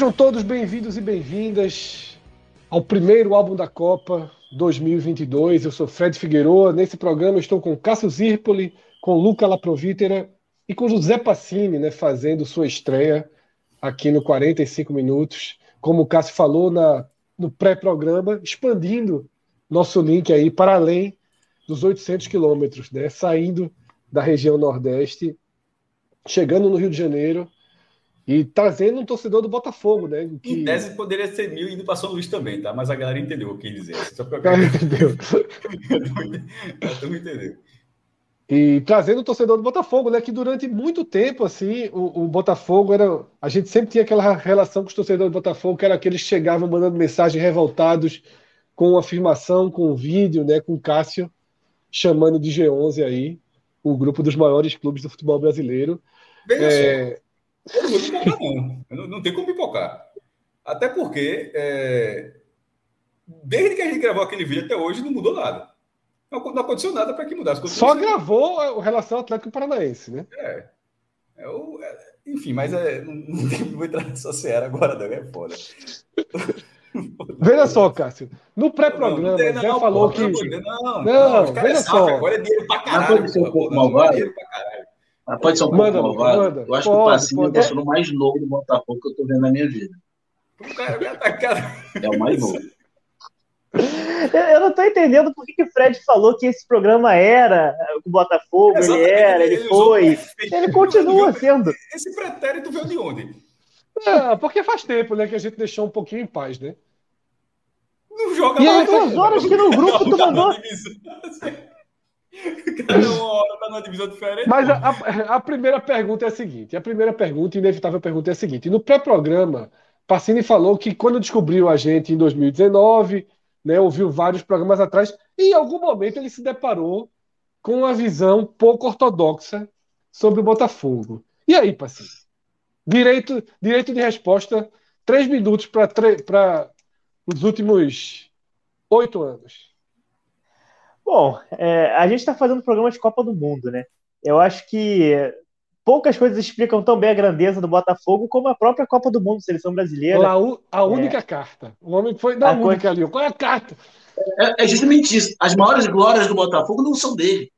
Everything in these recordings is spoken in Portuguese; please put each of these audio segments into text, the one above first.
Sejam todos bem-vindos e bem-vindas ao primeiro álbum da Copa 2022. Eu sou Fred Figueroa. Nesse programa estou com Cássio Zirpoli, com Luca Laprovítera e com José Passini, né, fazendo sua estreia aqui no 45 Minutos. Como o Cássio falou na, no pré-programa, expandindo nosso link aí para além dos 800 quilômetros, né, saindo da região Nordeste, chegando no Rio de Janeiro e trazendo um torcedor do Botafogo, né? Que... Em tese poderia ser mil indo para São Luís também, tá? Mas a galera entendeu o que dizer. Só pra... galera entendeu. entendeu. E trazendo o torcedor do Botafogo, né? Que durante muito tempo, assim, o, o, Botafogo era. A gente sempre tinha aquela relação com os torcedores do Botafogo, que era aqueles que chegavam mandando mensagens revoltados com afirmação, com vídeo, né? Com Cássio chamando de G11 aí, o grupo dos maiores clubes do futebol brasileiro. Veja é... Eu não vou pipocar, não. não. Não tem como pipocar. Até porque, é... desde que a gente gravou aquele vídeo até hoje, não mudou nada. Não, não aconteceu nada para que mudasse. Só gravou o relação Atlético Paranaense, né? É. é, o, é enfim, mas é, não, não vou entrar nessa seara agora, não. É foda. Veja só, Cássio. No pré-programa, já falou que. Não, não, não veja só. Agora é dinheiro pra caralho. Não, é dinheiro pra caralho. Mas pode ser um pouco manda, malvado. Manda. Eu acho pode, que o Passinho é o mais novo do Botafogo que eu tô vendo na minha vida. O cara, tá cara... É o mais novo. Eu não tô entendendo por que, que o Fred falou que esse programa era o Botafogo, Exatamente. ele era, ele, ele foi. Ele continua sendo. Esse pretérito veio de onde? É, porque faz tempo, né, que a gente deixou um pouquinho em paz, né? Não joga e mais. E duas horas que no grupo tu mandou. Cada uma hora tá numa divisão diferente. Mas a, a, a, primeira pergunta é a seguinte: a primeira pergunta, inevitável pergunta é a seguinte. No pré-programa, Passini falou que quando descobriu a gente em 2019, né, ouviu vários programas atrás, e em algum momento ele se deparou com uma visão pouco ortodoxa sobre o Botafogo. E aí, Passini? Direito, direito de resposta, três minutos para os últimos oito anos. Bom, é, a gente está fazendo programa de Copa do Mundo, né? Eu acho que poucas coisas explicam tão bem a grandeza do Botafogo como a própria Copa do Mundo, seleção brasileira. A, a única é. carta. O homem foi da única ali. Qual é a carta? É, é, justamente isso. As maiores glórias do Botafogo não são dele.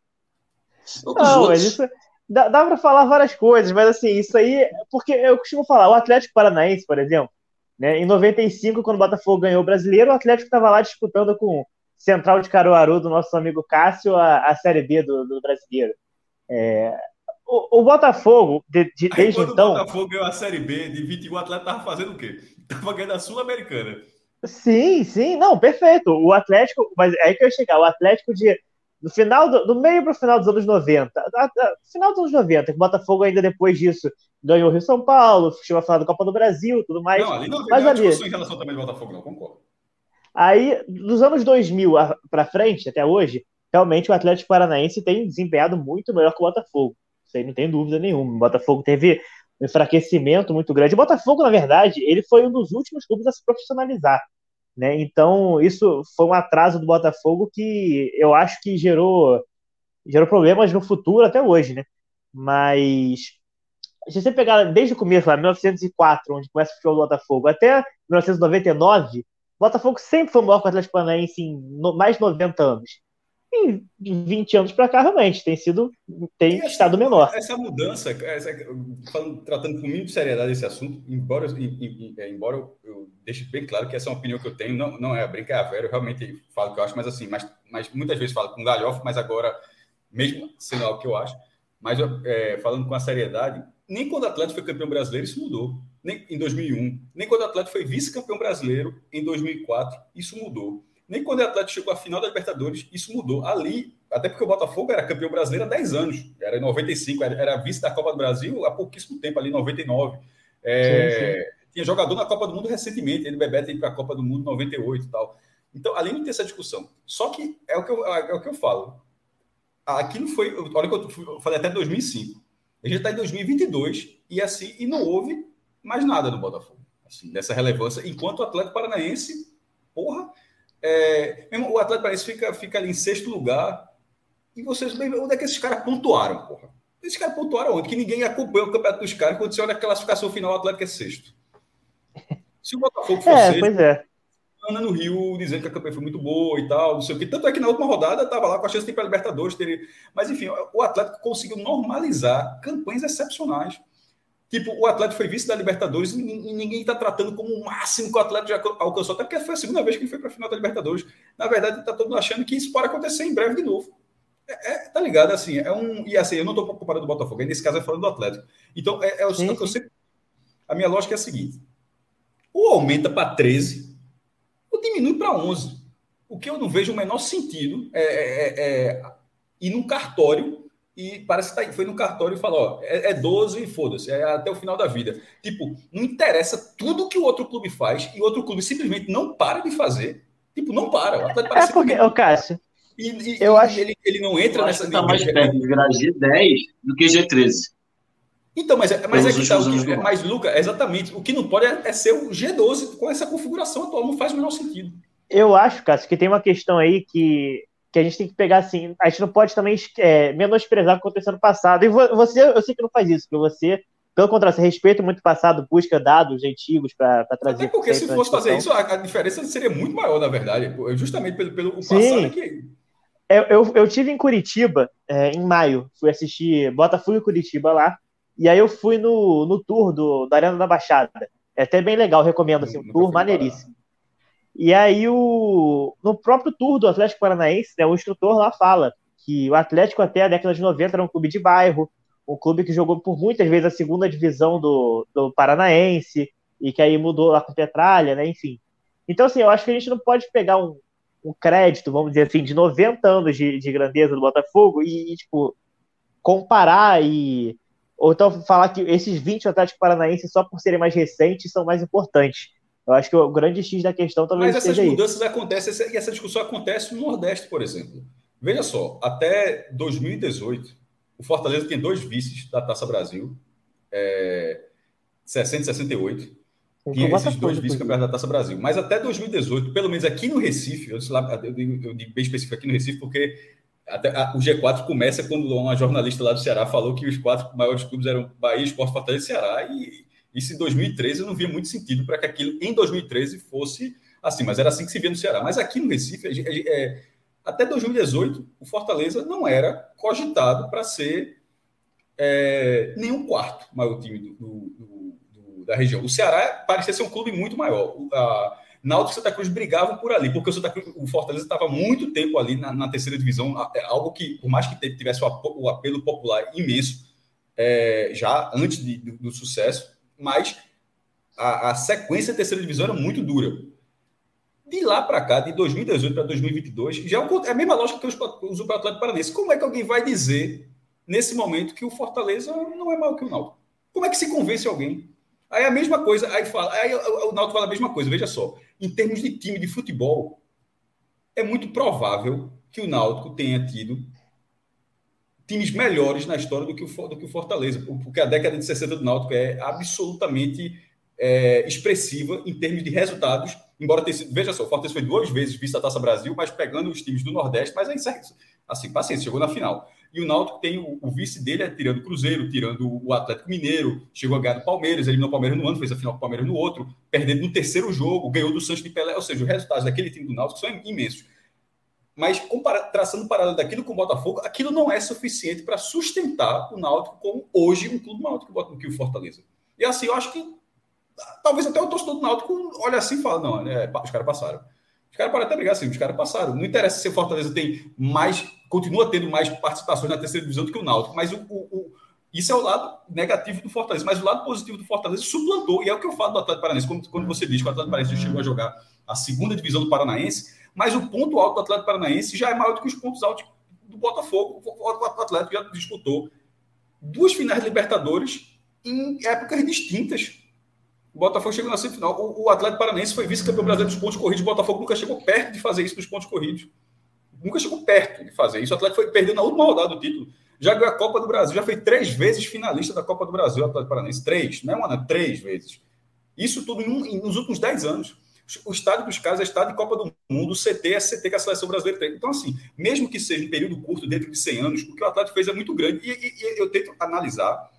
São não, mas isso. Dá, dá para falar várias coisas, mas assim, isso aí. Porque eu costumo falar, o Atlético Paranaense, por exemplo, né, em 95, quando o Botafogo ganhou o brasileiro, o Atlético estava lá disputando com Central de Caruaru, do nosso amigo Cássio, a, a Série B do, do brasileiro. É, o, o, Botafogo, de, de, desde quando então. O Botafogo ganhou a Série B de 21 atletas, estava fazendo o quê? Estava ganhando a Sul-Americana. Sim, sim, não, perfeito. O Atlético, mas é aí que eu ia chegar, o Atlético de. No final do, do meio para o final dos anos 90, a, a, final dos anos 90, que o Botafogo ainda depois disso ganhou o Rio São Paulo, chegou a falar do Copa do Brasil tudo mais. Não, ali não mas ali... em relação também do Botafogo, não, concordo. Aí, dos anos 2000 para frente, até hoje, realmente o Atlético Paranaense tem desempenhado muito melhor que o Botafogo. Isso aí não tem dúvida nenhuma. O Botafogo teve um enfraquecimento muito grande. O Botafogo, na verdade, ele foi um dos últimos clubes a se profissionalizar. Né? Então, isso foi um atraso do Botafogo que eu acho que gerou, gerou problemas no futuro até hoje. Né? Mas se você pegar desde o começo, lá, 1904, onde começa o futebol do Botafogo, até 1999, Botafogo sempre foi maior que o Atlético Paranaense em no, mais de 90 anos. E de 20 anos para cá, realmente, tem sido, tem essa, estado menor. Essa mudança, essa, falando, tratando com muita seriedade esse assunto, embora, é, embora eu deixe bem claro que essa é uma opinião que eu tenho, não, não é a brinca, a vera, eu realmente falo o que eu acho, mas assim, mas, mas muitas vezes falo com galhofa, mas agora, mesmo sendo algo que eu acho, mas é, falando com a seriedade, nem quando o Atlético foi campeão brasileiro isso mudou. Nem em 2001, nem quando o Atlético foi vice-campeão brasileiro em 2004, isso mudou. Nem quando o Atlético chegou à final da Libertadores, isso mudou. Ali, até porque o Botafogo era campeão brasileiro há 10 anos, era em 95, era, vice da Copa do Brasil há pouquíssimo tempo, ali em 99. É, sim, sim. Tinha jogador na Copa do Mundo recentemente, ele Bebeto ir para a Copa do Mundo 98 e tal. Então, além de ter essa discussão, só que é o que eu, é o que eu falo. Aqui não foi. Olha que eu falei até 2005. A gente está em 2022 e assim e não houve mais nada no Botafogo. Assim, dessa relevância. Enquanto o Atlético Paranaense, porra, é, o Atlético Paranaense fica, fica ali em sexto lugar. E vocês, onde é que esses caras pontuaram, porra? Esses caras pontuaram onde? Que ninguém acompanha o campeonato dos caras quando você olha a classificação final, o Atlético é sexto. Se o Botafogo fosse é, pois é. Ana no Rio dizendo que a campanha foi muito boa e tal, não sei o que. Tanto é que na última rodada estava lá com a chance de ir para a Libertadores. Teria... Mas, enfim, o Atlético conseguiu normalizar campanhas excepcionais. Tipo, o Atlético foi vice da Libertadores e ninguém está tratando como o máximo que o Atlético já alcançou, até porque foi a segunda vez que ele foi para a final da Libertadores. Na verdade, está todo mundo achando que isso pode acontecer em breve de novo. É, é, tá ligado? Assim, é um. E assim, eu não estou preocupado do Botafogo, nesse caso é falando do Atlético. Então, é, é o, que eu sempre. A minha lógica é a seguinte: ou aumenta para 13 ou diminui para 11. O que eu não vejo o menor sentido é, é, é, é ir num cartório e parece que tá, foi no cartório e falou: ó, é, é 12 e foda-se, é até o final da vida. Tipo, não interessa tudo que o outro clube faz e o outro clube simplesmente não para de fazer. Tipo, não para. O Atlético é porque, ô Cássio, e, e, eu acho ele, ele não entra nessa. Está mais perto de virar G10 do que G13. Então, mas, é, mas é que tá, o que, mas, Luca, exatamente. O que não pode é, é, ser o G12 com essa configuração atual. Não faz o menor sentido. Eu acho, Cássio, que tem uma questão aí que, que a gente tem que pegar assim. A gente não pode também é, menosprezar o que aconteceu no passado. E você, eu sei que não faz isso, porque você, pelo contrário, você respeita muito o passado, busca dados antigos para trazer. Até porque se fosse fazer isso, a, a, diferença seria muito maior, na verdade. Justamente pelo, pelo passado Sim. que. Eu, eu, eu tive em Curitiba é, em maio, fui assistir Botafogo e Curitiba lá. E aí eu fui no, no tour do, da Arena da Baixada. É até bem legal, recomendo, assim, um tour maneiríssimo. E aí o, no próprio tour do Atlético Paranaense, né, o instrutor lá fala que o Atlético até a década de 90 era um clube de bairro, um clube que jogou por muitas vezes a segunda divisão do, do Paranaense, e que aí mudou lá com Petralha, né, enfim. Então, assim, eu acho que a gente não pode pegar um, um crédito, vamos dizer assim, de 90 anos de, de grandeza do Botafogo e, e, tipo, comparar e ou então falar que esses 20 Atlético Paranaense, só por serem mais recentes, são mais importantes. Eu acho que o grande X da questão talvez Mas essas mudanças aí. acontecem, e essa discussão acontece no Nordeste, por exemplo. Veja só, até 2018, o Fortaleza tinha dois vices da Taça Brasil, é, 60 e 68. Tinha esses dois vice-campeonatos da Taça Brasil. Mas até 2018, pelo menos aqui no Recife, eu, eu, digo, eu digo bem específico aqui no Recife, porque até, a, o G4 começa quando uma jornalista lá do Ceará falou que os quatro maiores clubes eram Bahia, Esporte, Fortaleza e Ceará. E isso em 2013 eu não via muito sentido para que aquilo em 2013 fosse assim, mas era assim que se via no Ceará. Mas aqui no Recife, é, é, até 2018, o Fortaleza não era cogitado para ser é, nenhum quarto maior time do, do, do, da região. O Ceará parecia ser um clube muito maior. A, Náutico e Santa Cruz brigavam por ali, porque o, Santa Cruz, o Fortaleza estava muito tempo ali na, na, terceira divisão, é algo que, por mais que tivesse o, apelo popular imenso, é, já antes de, do, do, sucesso, mas a, a, sequência da terceira divisão era muito dura. De lá para cá, de 2018 para 2022, já é, é a mesma lógica que uso para o Atlético Paranaense. Como é que alguém vai dizer, nesse momento, que o Fortaleza não é maior que o Náutico? Como é que se convence alguém? Aí a mesma coisa, aí fala, aí o Náutico fala a mesma coisa, veja só em termos de time de futebol, é muito provável que o Náutico tenha tido times melhores na história do que o, do que o Fortaleza, porque a década de 60 do Náutico é absolutamente é, expressiva em termos de resultados, embora tenha sido, veja só, o Fortaleza foi duas vezes vice da Taça Brasil, mas pegando os times do Nordeste, mas aí, assim, paciência, chegou na final. E o Náutico tem o, o vice dele, é, tirando o Cruzeiro, tirando o Atlético Mineiro, chegou a ganhar do Palmeiras, eliminou o Palmeiras no ano, fez a final com o Palmeiras no outro, perdendo no terceiro jogo, ganhou do Santos de Pelé, ou seja, os resultados daquele time do Náutico são imensos. Mas traçando um paralelo daquilo com o Botafogo, aquilo não é suficiente para sustentar o Náutico como hoje um clube maior do que o Fortaleza. E assim, eu acho que talvez até o torcedor do Náutico olha assim e fala, não, é, os caras passaram. Os caras podem até brigar assim, os caras passaram. Não interessa se o Fortaleza tem mais, continua tendo mais participações na terceira divisão do que o Náutico, mas o, o, Isso é o lado negativo do Fortaleza, mas o lado positivo do Fortaleza suplantou, e é o que eu falo do Atlético Paranaense, quando, quando você diz que o Atlético Paranaense chegou a jogar a segunda divisão do Paranaense, mas o ponto alto do Atlético Paranaense já é maior do que os pontos altos do Botafogo. O Atlético já disputou duas finais de Libertadores em épocas distintas. O Botafogo chegou na semifinal. O, o Atlético Paranaense foi vice-campeão brasileiro dos pontos corridos. O Botafogo nunca chegou perto de fazer isso nos pontos corridos. Nunca chegou perto de fazer isso. O Atlético foi perdendo na última rodada do título. Já ganhou a Copa do Brasil. Já foi três vezes finalista da Copa do Brasil, o Atlético Paranaense. Três, é uma, não, três vezes. Isso tudo nos últimos dez anos. O estádio dos caras é estádio de Copa do Mundo, o CT é CT que a seleção brasileira tem. Então, assim, mesmo que seja um período curto, dentro de 100 anos, o que o Atlético fez é muito grande. E, e, e eu tento analisar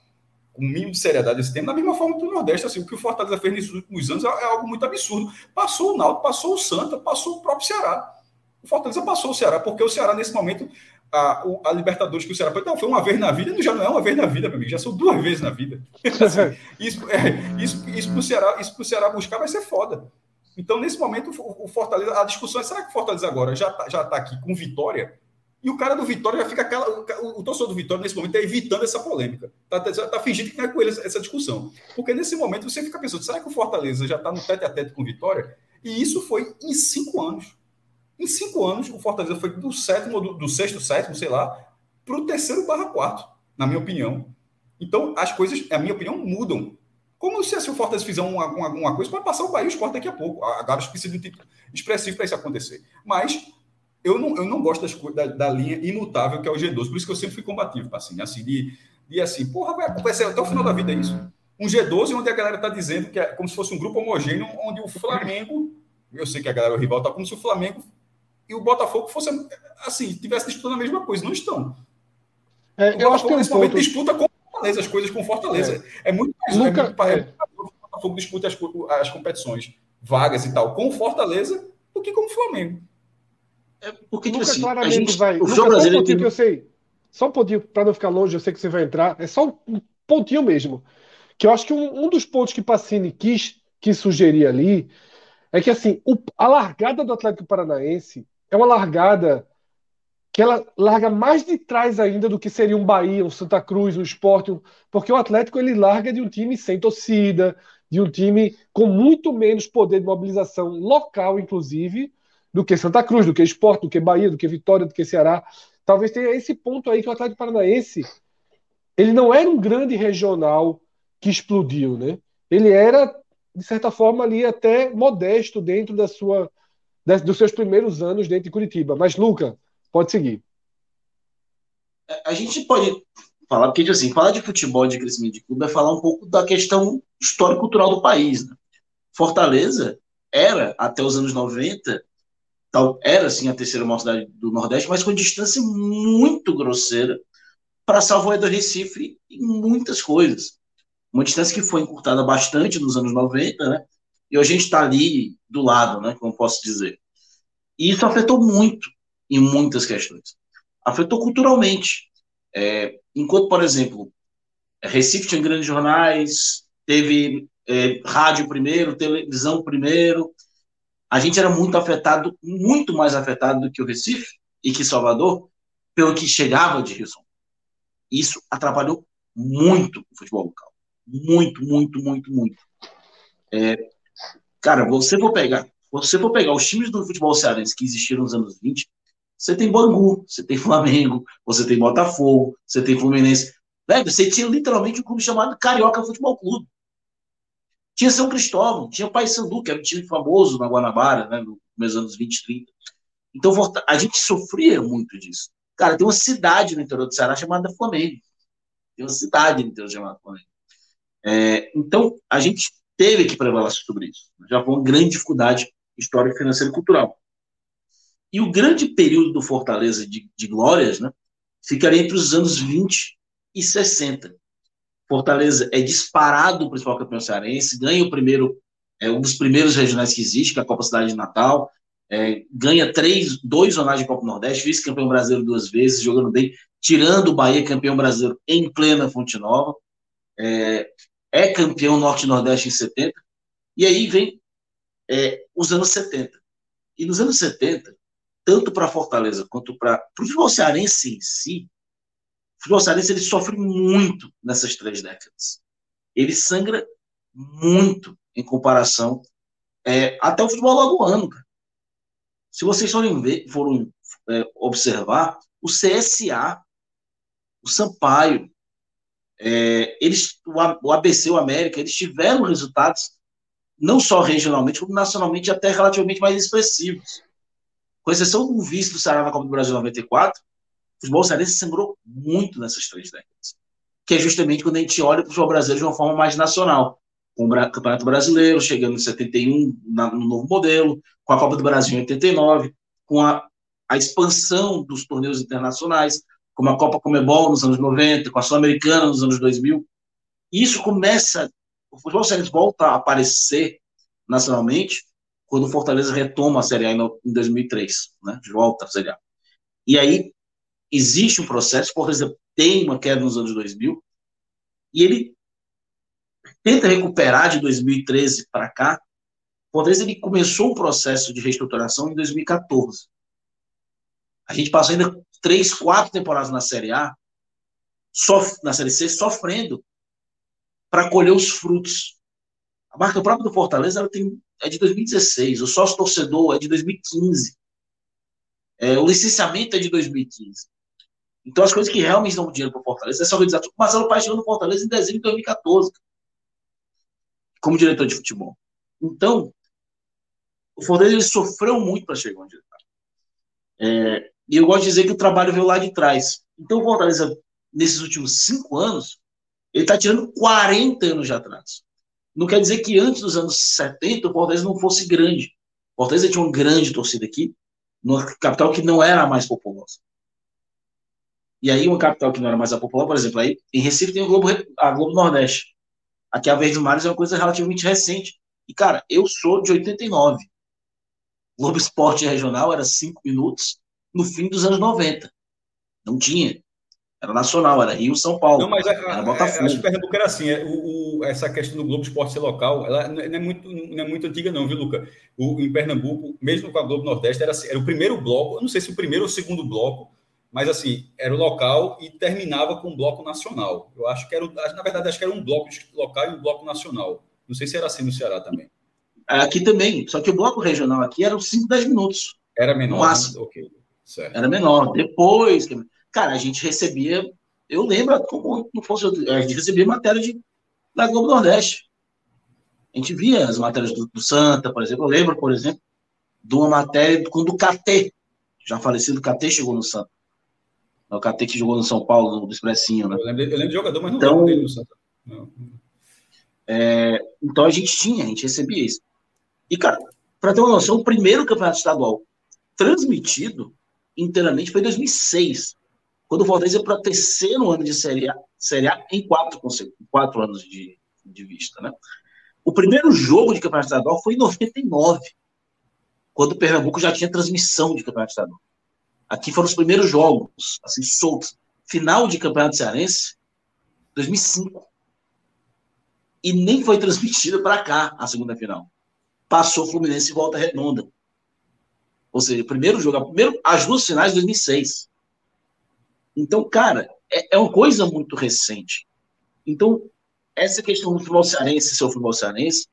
com o mínimo de seriedade esse tema, da mesma forma que o Nordeste, assim, o que o Fortaleza fez nesses últimos anos é, é algo muito absurdo. Passou o Náutico, passou o Santa, passou o próprio Ceará. O Fortaleza passou o Ceará, porque o Ceará, nesse momento, a, a Libertadores que o Ceará foi, não, foi uma vez na vida, já não é uma vez na vida, meu amigo, já são duas vezes na vida. assim, isso, é, isso, isso para o Ceará, isso pro Ceará buscar vai ser foda. Então, nesse momento, o, Fortaleza, a discussão é: será que o Fortaleza agora já está já tá aqui com vitória? E o cara do Vitória já fica aquela. O, torcedor do Vitória, nesse momento, está evitando essa polêmica. Está tá, tá fingindo que não é com ele essa discussão. Porque nesse momento você fica pensando: será que o Fortaleza já está no tete a tete com o Vitória? E isso foi em cinco anos. Em cinco anos, o Fortaleza foi do sétimo, do, do sexto, sétimo, sei lá, para o terceiro barra quarto, na minha opinião. Então, as coisas, na minha opinião, mudam. Como se, se o Fortaleza fizer uma, uma, uma coisa, pode passar o Bahia e o Sport daqui a pouco. Agora precisa de um tipo expressivo para isso acontecer. Mas eu não, eu não gosto das, da, da linha imutável que é o G12, por isso que eu sempre fui combativo, assim, assim de, de assim, porra, vai, vai ser até o final da vida isso. Um G12 onde a galera está dizendo que é como se fosse um grupo homogêneo, onde o Flamengo, eu sei que a galera o rival está como se o Flamengo e o Botafogo fosse assim, tivesse disputando a mesma coisa, não estão. É, eu acho que nesse momento disputa com Fortaleza, as coisas com Fortaleza. É, é muito mais Nunca, é muito, é. o Botafogo disputa as, as competições vagas e tal com Fortaleza do que com o Flamengo. É porque, tipo assim, claramente gente, vai. O Lucas, brasileiro só um tem... que eu sei. Só um pontinho, para não ficar longe, eu sei que você vai entrar. É só um pontinho mesmo. Que eu acho que um, um dos pontos que Pacini quis, quis sugerir ali é que assim, o, a largada do Atlético Paranaense é uma largada que ela larga mais de trás ainda do que seria um Bahia, um Santa Cruz, um Sport, um, porque o Atlético ele larga de um time sem torcida, de um time com muito menos poder de mobilização local, inclusive, do que Santa Cruz, do que Sport, do que Bahia, do que Vitória, do que Ceará. Talvez tenha esse ponto aí que o Atlético Paranaense ele não era um grande regional que explodiu, né? Ele era de certa forma ali até modesto dentro da sua dos seus primeiros anos dentro de Curitiba. Mas Luca, pode seguir. A gente pode falar porque assim, falar de futebol de crescimento de clube é falar um pouco da questão histórico-cultural do país, né? Fortaleza era até os anos 90 tal, era assim a terceira maior cidade do Nordeste, mas com distância muito grosseira para Salvador do Recife em muitas coisas. Uma distância que foi encurtada bastante nos anos 90, né? E a gente está ali do lado, né? Como posso dizer. E isso afetou muito em muitas questões. Afetou culturalmente. É, enquanto, por exemplo, Recife tinha grandes jornais, teve é, rádio primeiro, televisão primeiro, a gente era muito afetado, muito mais afetado do que o Recife e que Salvador, pelo que chegava de Rio São Isso atrapalhou muito o futebol local. Muito, muito, muito, muito. É, cara, você for pegar, você for pegar os times do futebol cearense que existiram nos anos 20, você tem Bangu, você tem Flamengo, você tem Botafogo, você tem Fluminense. Velho, você tinha literalmente um clube chamado Carioca Futebol Clube. Tinha São Cristóvão, tinha Paysandu, que era um time famoso na Guanabara, né, nos anos 20 e 30. Então, a gente sofria muito disso. Cara, tem uma cidade no interior do Ceará chamada Flamengo. Tem uma cidade no interior chamada Flamengo. É, então, a gente teve que prevalecer sobre isso. Já foi uma grande dificuldade histórica, financeira e cultural. E o grande período do Fortaleza de, de glórias né, ficaria entre os anos 20 e 60. Fortaleza é disparado o principal campeão cearense, ganha o primeiro, é um dos primeiros regionais que existe, que é a Copa Cidade de Natal, é, ganha três, dois jornais de Copa Nordeste, vice-campeão brasileiro duas vezes, jogando bem, tirando o Bahia campeão brasileiro em plena Fonte Nova, é, é campeão Norte-Nordeste em 70, e aí vem é, os anos 70. E nos anos 70, tanto para Fortaleza quanto para o futebol cearense em si, futebol cearense ele sofre muito nessas três décadas. Ele sangra muito em comparação é, até o futebol lagoano. Se vocês forem ver, foram é, observar, o CSA, o Sampaio, é, eles, o ABC, o América, eles tiveram resultados não só regionalmente, como nacionalmente até relativamente mais expressivos. Com exceção do vice do Ceará na Copa do Brasil 94, o futebol cearense sangrou muito nessas três décadas. Que é justamente quando a gente olha para o futebol brasileiro de uma forma mais nacional. Com o Campeonato Brasileiro, chegando em 71 na, no novo modelo, com a Copa do Brasil em 89, com a, a expansão dos torneios internacionais, como a Copa Comebol nos anos 90, com a Sul-Americana nos anos 2000. Isso começa, o futebol cearense volta a aparecer nacionalmente quando o Fortaleza retoma a Série A em 2003, né? Volta a Série A. E aí existe um processo, o Fortaleza tem uma queda nos anos 2000 e ele tenta recuperar de 2013 para cá. O Fortaleza ele começou um processo de reestruturação em 2014. A gente passou ainda três, quatro temporadas na Série A, sof na Série C, sofrendo para colher os frutos. A marca própria do Fortaleza ela tem, é de 2016, o sócio torcedor é de 2015, é, o licenciamento é de 2015. Então, as coisas que realmente dão dinheiro para o Fortaleza é essa organização. O Marcelo Paes chegou no Fortaleza em dezembro de 2014, como diretor de futebol. Então, o Fortaleza ele sofreu muito para chegar onde ele está. É, e eu gosto de dizer que o trabalho veio lá de trás. Então, o Fortaleza, nesses últimos cinco anos, ele está tirando 40 anos de atraso. Não quer dizer que antes dos anos 70 o Fortaleza não fosse grande. O Fortaleza tinha uma grande torcida aqui, numa capital que não era a mais populosa. E aí, uma capital que não era mais a popular, por exemplo, aí em Recife tem o Globo, a Globo Nordeste. Aqui a Verde Mares é uma coisa relativamente recente. E, cara, eu sou de 89. Globo Esporte Regional era cinco minutos no fim dos anos 90. Não tinha. Era nacional, era Rio, São Paulo. Não, mas a, é, era Botafogo. É, acho que Pernambuco era assim. É, o, o, essa questão do Globo Esporte ser local, ela não é muito, não é muito antiga, não, viu, Luca? O, em Pernambuco, mesmo com a Globo Nordeste, era, era o primeiro bloco, eu não sei se o primeiro ou o segundo bloco, mas assim, era o local e terminava com um bloco nacional. Eu acho que era, na verdade, acho que era um bloco local e um bloco nacional. Não sei se era assim no Ceará também. Aqui também, só que o bloco regional aqui era uns 5, 10 minutos. Era menor. Né? Okay. Era menor. Depois, cara, a gente recebia, eu lembro como não fosse, a gente recebia matéria de, da Globo Nordeste. A gente via as matérias do, do Santa, por exemplo. Eu lembro, por exemplo, de uma matéria quando o KT, já falecido KT, chegou no Santa. O KT que jogou no São Paulo, do Expressinho, né? Eu lembro, eu lembro de jogador, mas não então, lembro no Santa. É, então a gente tinha, a gente recebia isso. E, cara, para ter uma noção, o primeiro campeonato estadual transmitido inteiramente foi em 2006, quando o Fortaleza para terceiro ano de Série A, série A em quatro, quatro anos de, de vista. Né? O primeiro jogo de campeonato estadual foi em 99, quando o Pernambuco já tinha transmissão de campeonato estadual. Aqui foram os primeiros jogos, assim, soltos. Final de campeonato cearense, 2005. E nem foi transmitida para cá a segunda final. Passou Fluminense e volta redonda. Ou seja, primeiro jogo, primeiro, as duas finais de 2006. Então, cara, é, é uma coisa muito recente. Então, essa questão do futebol cearense, seu futebol cearense,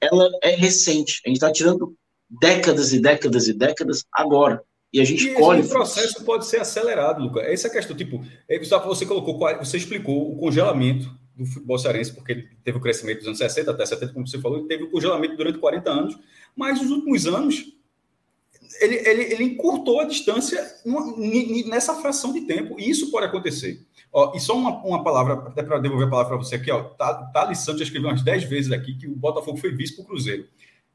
ela é recente. A gente está tirando décadas e décadas e décadas agora. E a gente e colhe. Esse processo pode ser acelerado, Lucas. Essa é a questão. Tipo, é, você colocou, você explicou o congelamento do futebol cearense, porque ele teve o crescimento dos anos 60 até 70, como você falou, ele teve o congelamento durante 40 anos, mas nos últimos anos ele, ele, ele encurtou a distância nessa fração de tempo, e isso pode acontecer. Ó, e só uma, uma palavra, até para devolver a palavra para você aqui, ó, Thales Santos escreveu umas 10 vezes aqui que o Botafogo foi vice para o Cruzeiro.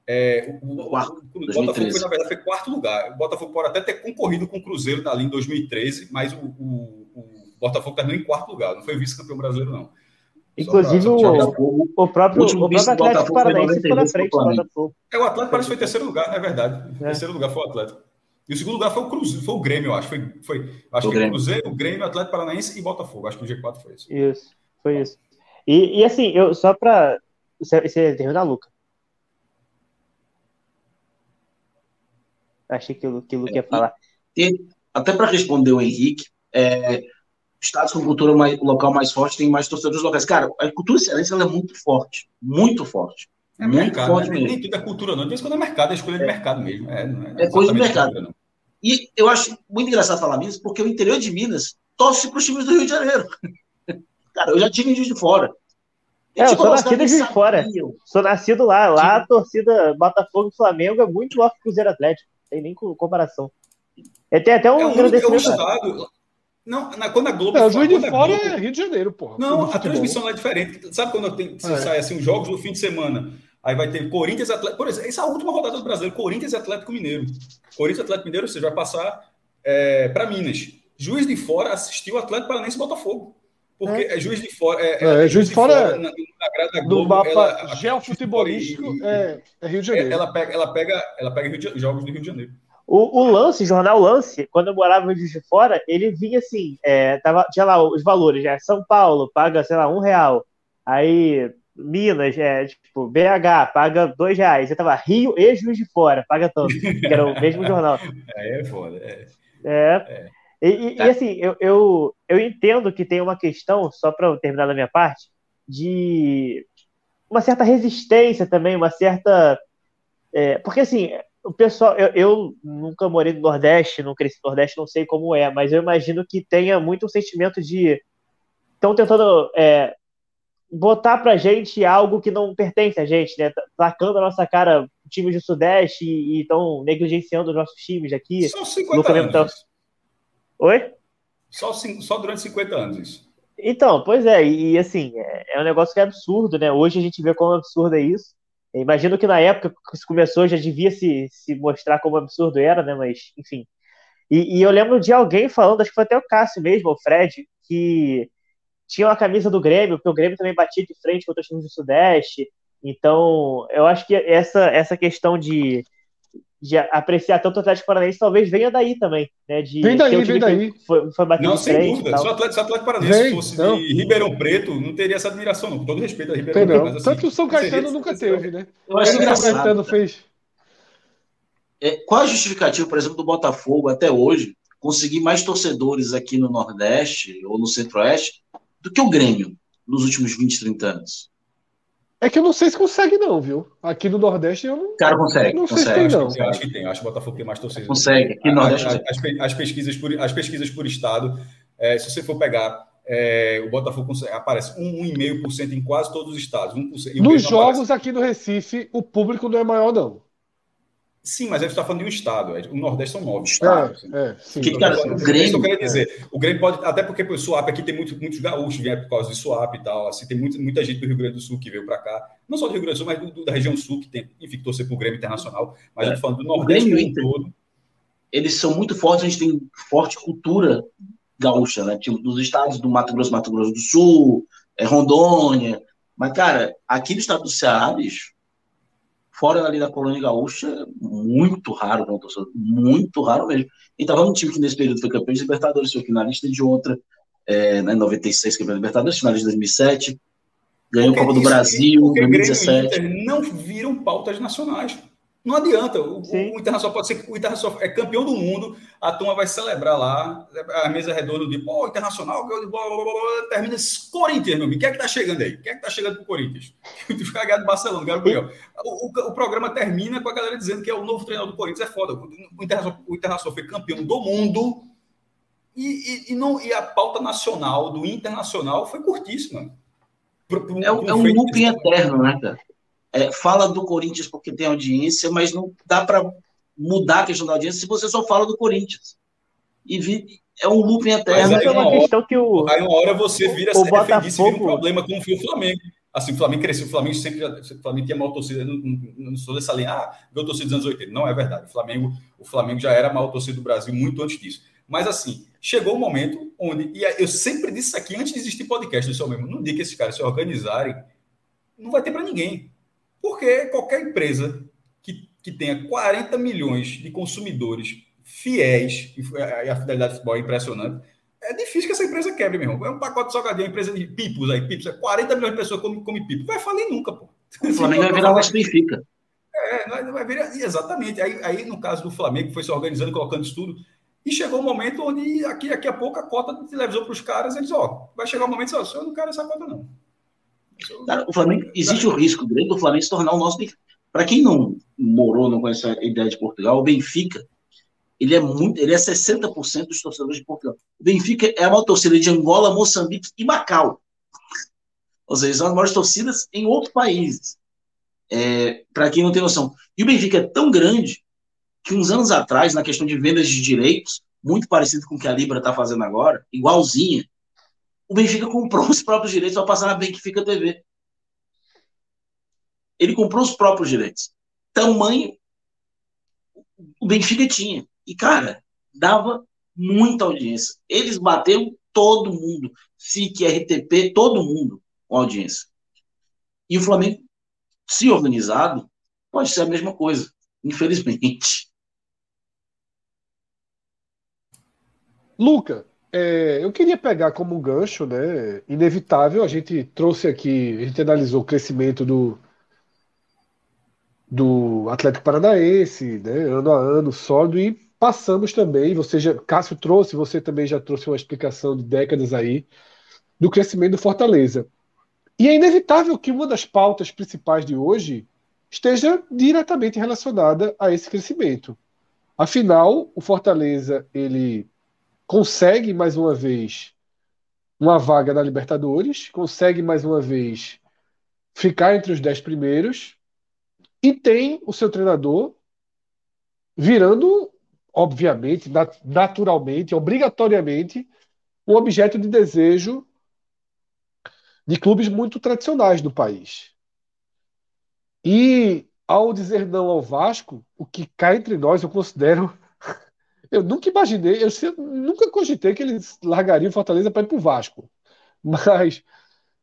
É, o, quarto, o, o Botafogo foi, na verdade, foi quarto lugar. O Botafogo pode até ter concorrido com o Cruzeiro ali em 2013, mas o, o, o Botafogo terminou em quarto lugar, não foi vice-campeão brasileiro, não. Inclusive, o, o, próprio, o, o próprio Atlético Paranaense ficou na frente do Botafogo. É, o Atlético parece que foi terceiro lugar, é verdade. É. Terceiro lugar foi o Atlético. E o segundo lugar foi o Cruzeiro, foi o Grêmio, eu acho. Foi, foi, acho o que Grêmio. o Cruzeiro, o Grêmio, Atlético Paranaense e Botafogo. Acho que o G4 foi isso. Isso, foi isso. E, e assim, eu, só para. Você, você terminar, Luca. Achei que o, que o Luca ia falar. E, até para responder o Henrique, é, estados com cultura mais, local mais forte têm mais torcedores locais. Cara, a cultura cearense ela é muito forte, muito forte. É muito mercado, forte né? mesmo. Nem tudo é cultura, não. Tem quando é mercado, é escolha de mercado mesmo. É, é, é coisa de mercado. Cultura, e eu acho muito engraçado falar Minas, porque o interior de Minas torce para os times do Rio de Janeiro. Cara, eu já tive em Juiz de Fora. É, eu sou nascido em Juiz de Fora. Sou nascido lá. Lá a torcida Botafogo e Flamengo é muito maior que o Cruzeiro Atlético. Tem nem comparação. É, tem até um é agradecimento. É não, na, quando a Globo. É, o Juiz de Fora Globo... é Rio de Janeiro, porra. Não, a transmissão lá é diferente. Sabe quando tem, é. sai assim, os jogos do fim de semana? Aí vai ter Corinthians Atlético. Por exemplo, essa é a última rodada do Brasileiro, Corinthians e Atlético Mineiro. Corinthians Atlético Mineiro, você vai passar é, para Minas. Juiz de Fora assistiu Atlético Paranaense e Botafogo. Porque é. é juiz de fora. É, é, é juiz de fora, fora na, na Globo, do mapa ela, geofutebolístico é, é, Rio de Janeiro. Ela pega, ela pega, ela pega jogos do Rio de Janeiro. O, o Lance, Jornal Lance, quando eu morava em Juiz de Fora, ele vinha assim, é, tava, tinha lá os valores, já São Paulo paga, sei lá, um real. Aí Minas, é, tipo, BH paga dois reais. Eu tava Rio e Juiz de Fora, paga tanto. Que era o mesmo jornal. É, é foda. É. é. é. E, e, tá. e, assim, eu, eu, eu entendo que tem uma questão, só para terminar da minha parte, de uma certa resistência também, uma certa. É, porque assim, o pessoal, eu, eu, nunca morei no Nordeste, não cresci no Nordeste, não sei como é, mas eu imagino que tenha muito um sentimento de. Estão tentando é, botar pra gente algo que não pertence a gente, né? Tacando a nossa cara times do Sudeste e estão negligenciando os nossos times aqui. São 50 anos. Oi? Só, só durante 50 anos isso. Então, pois é, e assim, é, é um negócio que é absurdo, né? Hoje a gente vê como absurdo é isso. Imagino que na época que isso começou já devia se, se mostrar como absurdo era, né? Mas, enfim. E, e, eu lembro de alguém falando, acho que foi até o Cássio mesmo, o Fred, que tinha uma camisa do Grêmio, porque o Grêmio também batia de frente contra os times do Sudeste. Então, eu acho que essa, essa questão de, de apreciar tanto o Atlético Paranaense talvez venha daí também, né? De vem daí, vem daí. Foi, foi bater não, sem dúvida. Se o Atlético, se o Atlético Paranaense vem, fosse não. de Ribeirão Preto, não teria essa admiração, não. Com todo respeito a Ribeirão Preto. Assim, Tanto que o São Caetano nunca teve, né? Eu acho que o São Caetano fez. É, qual a justificativa, por exemplo, do Botafogo até hoje conseguir mais torcedores aqui no Nordeste ou no Centro-Oeste do que o Grêmio nos últimos 20, 30 anos? É que eu não sei se consegue, não, viu? Aqui no Nordeste eu não. Cara, consegue. Não consegue. sei se tem, não. Eu acho que tem. Acho que o Botafogo tem mais torcida. Consegue. Aqui no Nordeste. As, as, as, pesquisas por, as pesquisas por estado, é, se você for pegar. É, o Botafogo consegue, aparece 1,5% em quase todos os estados. 1%, Nos jogos aparece... aqui no Recife, o público não é maior, não. Sim, mas a gente está falando de um estado. É, o Nordeste são nove estados. É, é, sim. Que, cara, o Grêmio, que eu dizer. É. O Grêmio pode. Até porque o Suape aqui tem muito, muitos gaúchos, vem por causa de Suape e tal. Assim, tem muito, muita gente do Rio Grande do Sul que veio para cá. Não só do Rio Grande do Sul, mas do, do, da região sul, que tem, enfim, que torcer para o Grêmio Internacional. Mas é. eu tô falando do Nordeste como todo. Eles são muito fortes, a gente tem forte cultura gaúcha, né? Tipo, dos estados do Mato Grosso, Mato Grosso do Sul, é, Rondônia. Mas, cara, aqui no estado do Ceará, bicho, fora ali da colônia gaúcha, muito raro não torcedor, muito raro mesmo. E estava um time que nesse período foi campeão de Libertadores, foi finalista de outra, é, né, 96 campeão de Libertadores, finalista de 2007, ganhou a Copa do Brasil, em 2017. não viram pautas nacionais. Não adianta. O, o, Internacional pode ser o Internacional é campeão do mundo, a turma vai celebrar lá, a mesa redonda de pô, Internacional, blá, blá, blá, termina esse Corinthians, meu amigo. Quem é que tá chegando aí? Quem é que tá chegando pro Corinthians? O cara do Barcelona, Gabriel. O, o, o, programa termina com a galera dizendo que é o novo treinador do Corinthians. É foda. O Internacional, o Internacional foi campeão do mundo e, e, e, não, e a pauta nacional do Internacional foi curtíssima. Pro, pro, é, é um looping eterno, né, cara? É, fala do Corinthians porque tem audiência, mas não dá para mudar a questão da audiência se você só fala do Corinthians. E vi, é um looping eterno. Mas aí, uma questão que o, aí uma hora você vira o Botafogo... um problema como foi o Flamengo. Assim, o Flamengo cresceu, o Flamengo sempre já, o Flamengo tinha mal torcida, não, não, não sou dessa linha, ah, meu torcida dos anos 80. Não é verdade. O Flamengo, o Flamengo já era mal torcida do Brasil muito antes disso. Mas assim, chegou o um momento onde, e eu sempre disse isso aqui antes de existir podcast, eu sou mesmo, no dia que esses caras se organizarem, não vai ter para ninguém. Porque qualquer empresa que, que tenha 40 milhões de consumidores fiéis, e a fidelidade do futebol é impressionante, é difícil que essa empresa quebre, meu irmão. É um pacote de salgadinho, empresa de pipos aí, pipos, 40 é milhões de pessoas comem come pipo. Vai falir nunca, pô. O Flamengo vai virar o Benfica. É, vai virar, exatamente. Aí, aí, no caso do Flamengo, foi se organizando, colocando isso tudo. E chegou um momento onde aqui, aqui a pouco a cota de televisão para os caras, eles, ó, vai chegar um momento só, eu não quero essa cota, não. Cara, o Flamengo, existe o risco grande do Flamengo se tornar o nosso Para quem não morou, não conhece a ideia de Portugal, o Benfica, ele é muito, ele é 60% dos torcedores de Portugal. O Benfica é a maior torcida de Angola, Moçambique e Macau. Ou seja, são as maiores torcidas em outros países. É, Para quem não tem noção. E o Benfica é tão grande que uns anos atrás, na questão de vendas de direitos, muito parecido com o que a Libra está fazendo agora, igualzinha, o Benfica comprou os próprios direitos para passar na Benfica TV. Ele comprou os próprios direitos. Tamanho o Benfica tinha. E, cara, dava muita audiência. Eles bateram todo mundo. SIC, RTP, todo mundo com audiência. E o Flamengo, se organizado, pode ser a mesma coisa, infelizmente. Luca, é, eu queria pegar como um gancho, né? Inevitável, a gente trouxe aqui, a gente analisou o crescimento do, do Atlético Paranaense, né? Ano a ano, sólido, e passamos também, você já, Cássio trouxe, você também já trouxe uma explicação de décadas aí, do crescimento do Fortaleza. E é inevitável que uma das pautas principais de hoje esteja diretamente relacionada a esse crescimento. Afinal, o Fortaleza, ele consegue mais uma vez uma vaga na Libertadores, consegue mais uma vez ficar entre os dez primeiros e tem o seu treinador virando, obviamente, naturalmente, obrigatoriamente, um objeto de desejo de clubes muito tradicionais do país. E ao dizer não ao Vasco, o que cai entre nós eu considero eu nunca imaginei, eu nunca cogitei que eles largariam Fortaleza para ir para o Vasco. Mas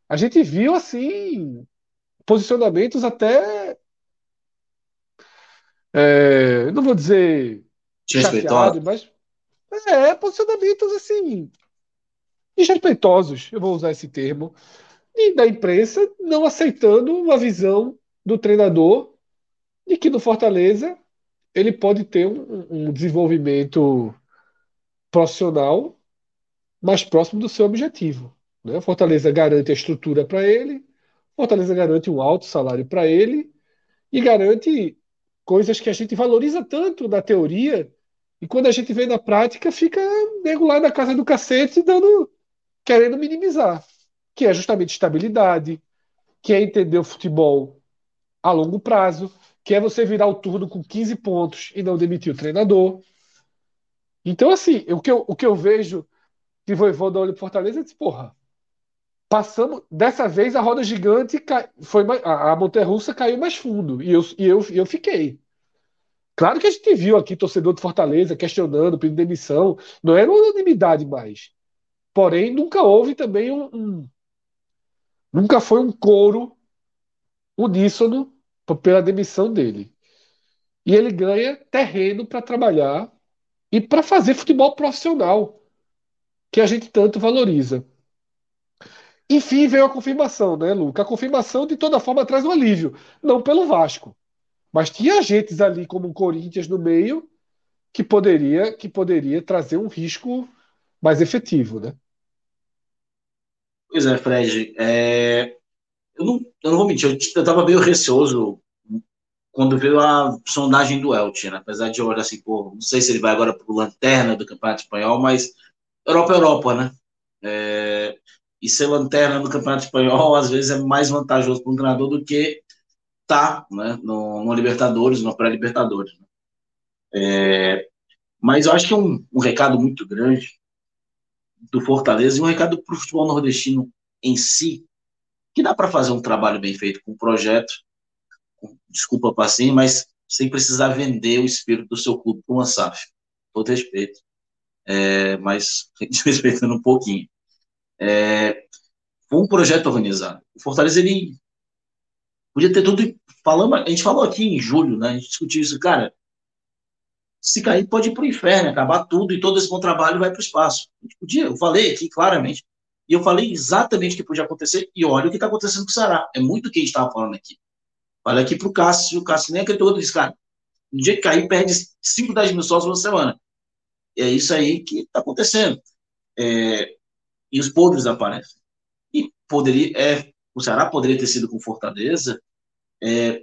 a gente viu, assim, posicionamentos até. É, não vou dizer. Chateado, mas. É, posicionamentos, assim. Desrespeitosos, eu vou usar esse termo. E da imprensa não aceitando uma visão do treinador de que no Fortaleza ele pode ter um, um desenvolvimento profissional mais próximo do seu objetivo. Né? Fortaleza garante a estrutura para ele, Fortaleza garante um alto salário para ele e garante coisas que a gente valoriza tanto na teoria e quando a gente vê na prática fica nego lá na casa do cacete dando, querendo minimizar, que é justamente estabilidade, que é entender o futebol a longo prazo, que é você virar o turno com 15 pontos e não demitir o treinador. Então, assim, o que eu, o que eu vejo que Voivoda olha para Fortaleza é porra, passamos, dessa vez a roda gigante cai, foi a, a montanha-russa caiu mais fundo, e eu, e eu, eu fiquei. Claro que a gente viu aqui torcedor de Fortaleza questionando, pedindo demissão, não era unanimidade mais. Porém, nunca houve também um, um nunca foi um coro uníssono pela demissão dele. E ele ganha terreno para trabalhar e para fazer futebol profissional, que a gente tanto valoriza. Enfim, veio a confirmação, né, Luca? A confirmação, de toda forma, traz um alívio. Não pelo Vasco. Mas tinha agentes ali, como o Corinthians no meio, que poderia, que poderia trazer um risco mais efetivo, né? Pois é, Fred. É... Eu, não, eu não vou mentir, eu estava meio receoso quando veio a sondagem do Elche, né? apesar de eu olhar assim, pô, não sei se ele vai agora para o lanterna do Campeonato Espanhol, mas Europa é Europa, né? É... E ser lanterna no Campeonato Espanhol, às vezes, é mais vantajoso para um treinador do que tá né? no, no Libertadores, no pré-Libertadores. Né? É... Mas eu acho que é um, um recado muito grande do Fortaleza e um recado para o futebol nordestino em si, que dá para fazer um trabalho bem feito com um projeto desculpa para assim, mas sem precisar vender o espírito do seu clube com uma SAF. Todo respeito. É, mas desrespeitando um pouquinho. É, foi um projeto organizado. O Fortaleza, ele podia ter tudo. Falamos, a gente falou aqui em julho, né? A gente discutiu isso, cara. Se cair, pode ir para o inferno, acabar tudo e todo esse bom trabalho vai para o espaço. A gente podia, eu falei aqui claramente. E eu falei exatamente o que podia acontecer, e olha o que está acontecendo com o Ceará. É muito o que a gente estava falando aqui. Olha aqui pro Cássio, o Cássio nem acreditou, disse, cara, no dia que cair, perde 5, 10 mil sócios uma semana. é isso aí que está acontecendo. É, e os podres aparecem. E poderia, é, o Ceará poderia ter sido com Fortaleza. É,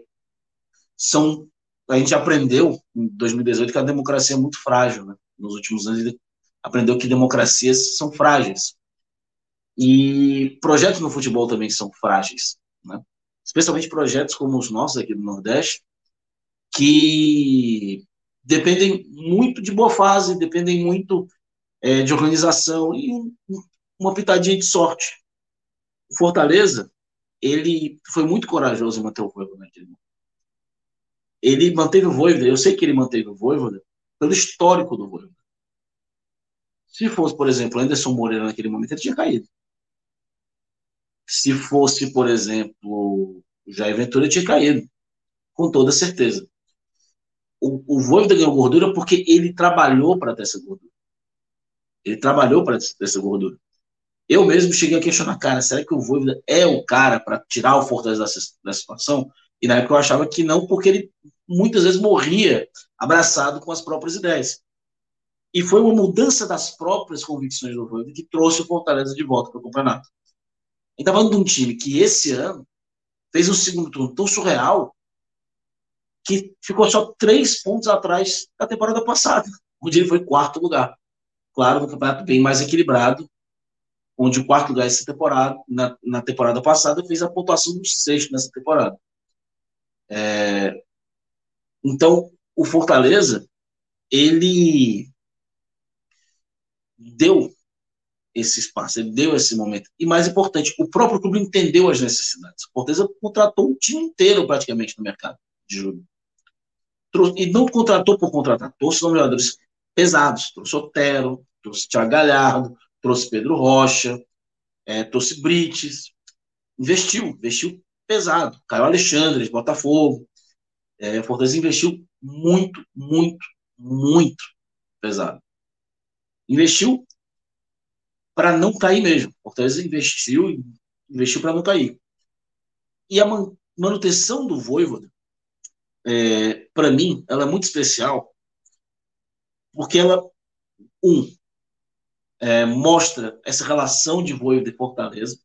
são, a gente aprendeu em 2018 que a democracia é muito frágil. Né? Nos últimos anos, aprendeu que democracias são frágeis. E projetos no futebol também são frágeis. Né? Especialmente projetos como os nossos aqui do Nordeste, que dependem muito de boa fase, dependem muito é, de organização e um, uma pitadinha de sorte. O Fortaleza, ele foi muito corajoso em manter o Voivoda naquele momento. Ele manteve o Voivoda, eu sei que ele manteve o Voivoda pelo histórico do Voivoda. Se fosse, por exemplo, Anderson Moreira naquele momento, ele tinha caído. Se fosse, por exemplo, Jair Ventura, tinha caído. Com toda certeza o, o Voivoda ganhou gordura porque ele trabalhou para ter essa gordura. Ele trabalhou para ter essa gordura. Eu mesmo cheguei a questionar, cara, será que o Voivoda é o cara para tirar o Fortaleza dessa situação? E na época eu achava que não, porque ele muitas vezes morria abraçado com as próprias ideias. E foi uma mudança das próprias convicções do Voivoda que trouxe o Fortaleza de volta para o campeonato. Gente tá falando de um time que esse ano fez um segundo turno tão surreal que ficou só três pontos atrás da temporada passada, onde ele foi quarto lugar. Claro, no campeonato bem mais equilibrado, onde o quarto lugar essa temporada, na, na temporada passada, fez a pontuação do sexto nessa temporada. É, então, o Fortaleza, ele deu esse espaço, ele deu esse momento. E mais importante, o próprio clube entendeu as necessidades. O Fortaleza contratou um time inteiro praticamente no mercado de julho e não contratou por contratar, trouxe jogadores pesados, trouxe Otero, trouxe Thiago Galhardo, trouxe Pedro Rocha, é, trouxe Brites, investiu, investiu pesado, Caio Alexandre, Botafogo, é, Fortaleza investiu muito, muito, muito pesado. Investiu para não cair mesmo. Fortaleza investiu investiu para não cair. E a manutenção do Voivoda é, para mim, ela é muito especial porque ela, um, é, mostra essa relação de Voivo de Fortaleza,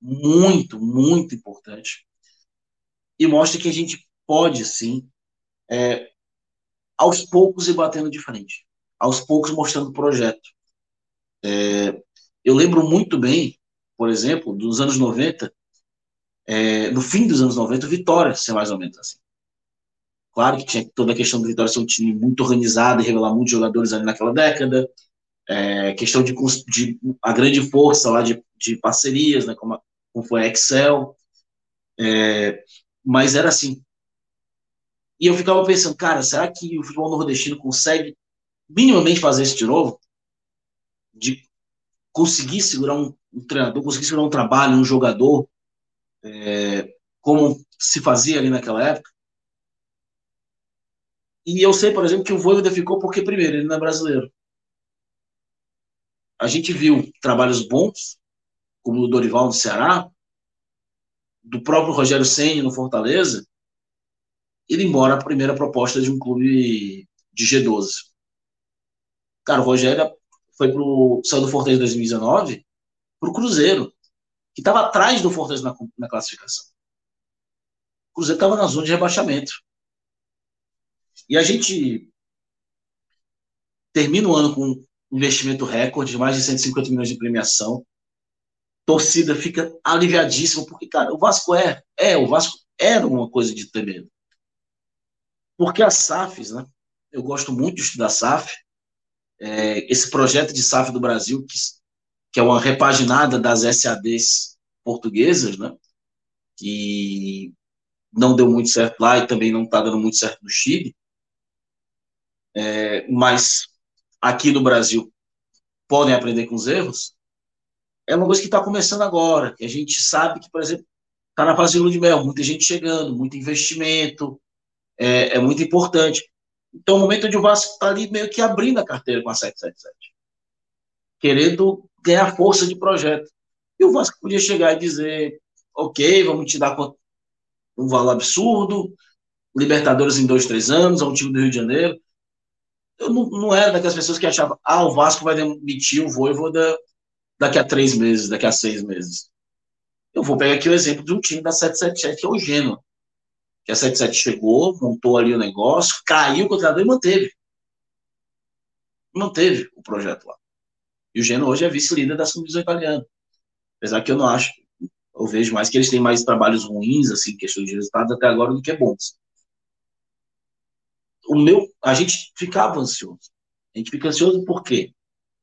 muito, muito importante, e mostra que a gente pode, sim, é, aos poucos ir batendo de frente, aos poucos mostrando o projeto. É, eu lembro muito bem, por exemplo, dos anos 90, é, no fim dos anos 90, Vitória, ser mais ou menos assim. Claro que tinha toda a questão do Vitória ser um time muito organizado e revelar muitos jogadores ali naquela década. É, questão de, de, a grande força lá de, de parcerias, né, como, a, como foi a Excel. É, mas era assim. E eu ficava pensando, cara, será que o futebol nordestino consegue minimamente fazer isso de novo? De conseguir segurar um, um treinador, conseguir segurar um trabalho, um jogador, é, como se fazia ali naquela época? E eu sei, por exemplo, que o Voivoda ficou porque, primeiro, ele não é brasileiro. A gente viu trabalhos bons, como o Dorival no Ceará, do próprio Rogério Senna no Fortaleza, ele embora a primeira proposta de um clube de G12. Cara, o Rogério foi pro, saiu do Fortaleza em 2019 para o Cruzeiro, que estava atrás do Fortaleza na, na classificação. O Cruzeiro estava na zona de rebaixamento. E a gente termina o ano com um investimento recorde, mais de 150 milhões de premiação. Torcida fica aliviadíssima, porque, cara, o Vasco é, é, o Vasco era uma coisa de ter medo. Porque as SAFs, né? Eu gosto muito de estudar SAF. É, esse projeto de SAF do Brasil, que, que é uma repaginada das SADs portuguesas, né? Que não deu muito certo lá e também não está dando muito certo no Chile é, mas aqui no Brasil podem aprender com os erros, é uma coisa que está começando agora, que a gente sabe que, por exemplo, está na fase de lua de mel, muita gente chegando, muito investimento, é, é muito importante. Então, o momento o Vasco está ali meio que abrindo a carteira com a 777, querendo ganhar força de projeto. E o Vasco podia chegar e dizer, ok, vamos te dar um valor absurdo, Libertadores em dois, três anos, é um time do Rio de Janeiro, eu não, não era daquelas pessoas que achavam, ah, o Vasco vai demitir o Voivoda daqui a três meses, daqui a seis meses. Eu vou pegar aqui o exemplo de um time da 777, que é o Genoa. Que a 77 chegou, montou ali o negócio, caiu o treinador e manteve. Manteve o projeto lá. E o Genoa hoje é vice-líder da divisão italiana. Apesar que eu não acho, eu vejo mais que eles têm mais trabalhos ruins, assim, questão de resultados até agora, do que bons. O meu, a gente ficava ansioso. A gente fica ansioso porque